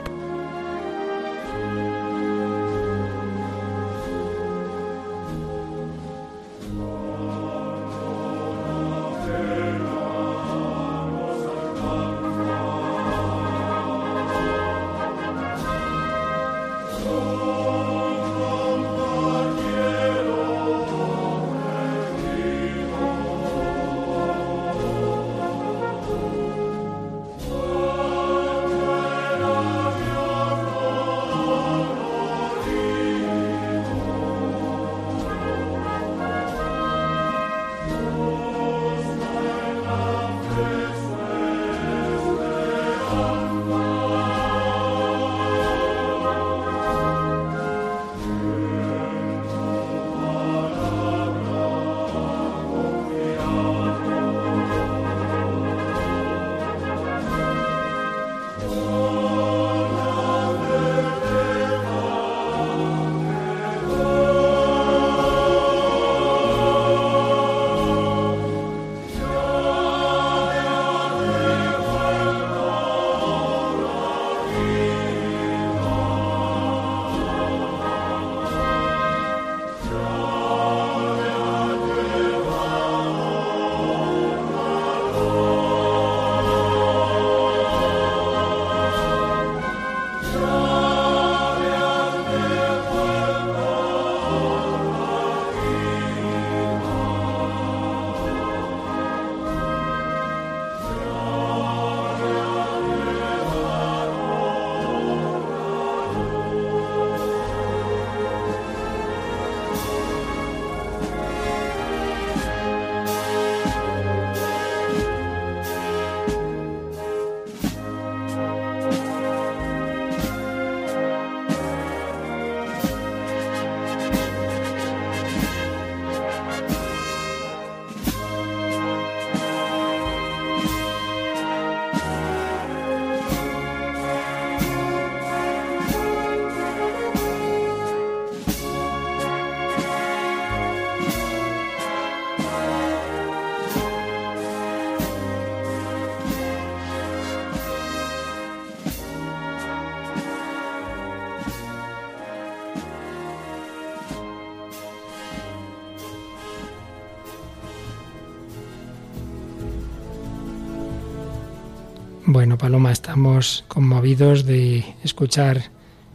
Paloma, estamos conmovidos de escuchar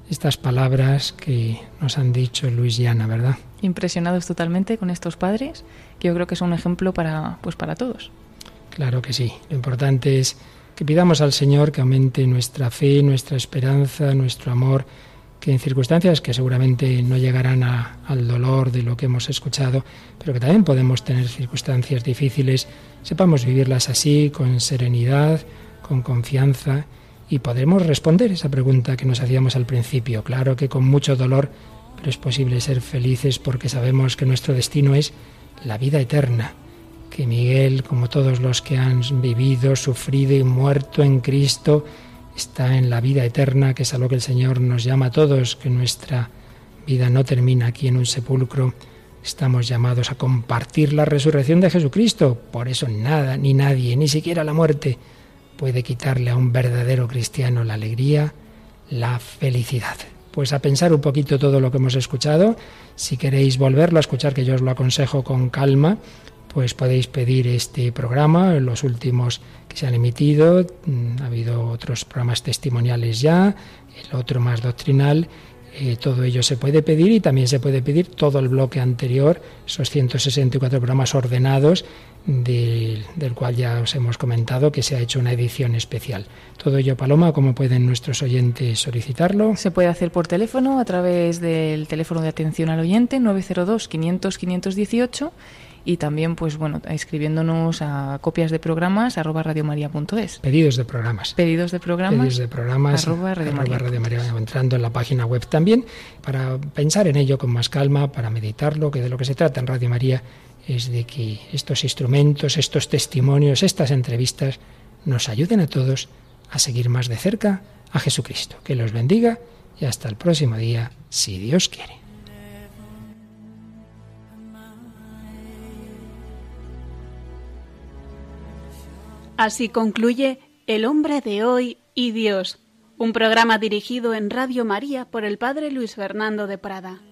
estas palabras que nos han dicho Luis y Ana, ¿verdad? Impresionados totalmente con estos padres, que yo creo que son un ejemplo para, pues para todos. Claro que sí. Lo importante es que pidamos al Señor que aumente nuestra fe, nuestra esperanza, nuestro amor, que en circunstancias que seguramente no llegarán al dolor de lo que hemos escuchado, pero que también podemos tener circunstancias difíciles, sepamos vivirlas así, con serenidad, con confianza y podremos responder esa pregunta que nos hacíamos al principio. Claro que con mucho dolor, pero es posible ser felices porque sabemos que nuestro destino es la vida eterna. Que Miguel, como todos los que han vivido, sufrido y muerto en Cristo, está en la vida eterna, que es a lo que el Señor nos llama a todos, que nuestra vida no termina aquí en un sepulcro. Estamos llamados a compartir la resurrección de Jesucristo. Por eso nada, ni nadie, ni siquiera la muerte, puede quitarle a un verdadero cristiano la alegría, la felicidad. Pues a pensar un poquito todo lo que hemos escuchado. Si queréis volverlo a escuchar, que yo os lo aconsejo con calma, pues podéis pedir este programa, los últimos que se han emitido. Mm, ha habido otros programas testimoniales ya, el otro más doctrinal. Eh, todo ello se puede pedir y también se puede pedir todo el bloque anterior, esos 164 programas ordenados del cual ya os hemos comentado que se ha hecho una edición especial. Todo ello, Paloma, ¿cómo pueden nuestros oyentes solicitarlo? Se puede hacer por teléfono a través del teléfono de atención al oyente 902 500 518 y también pues bueno escribiéndonos a copias de programas arroba radiomaria.es pedidos de programas pedidos de programas pedidos de programas arroba, entrando en la página web también para pensar en ello con más calma para meditarlo que de lo que se trata en Radio María es de que estos instrumentos, estos testimonios, estas entrevistas nos ayuden a todos a seguir más de cerca a Jesucristo. Que los bendiga y hasta el próximo día, si Dios quiere. Así concluye El hombre de hoy y Dios, un programa dirigido en Radio María por el Padre Luis Fernando de Prada.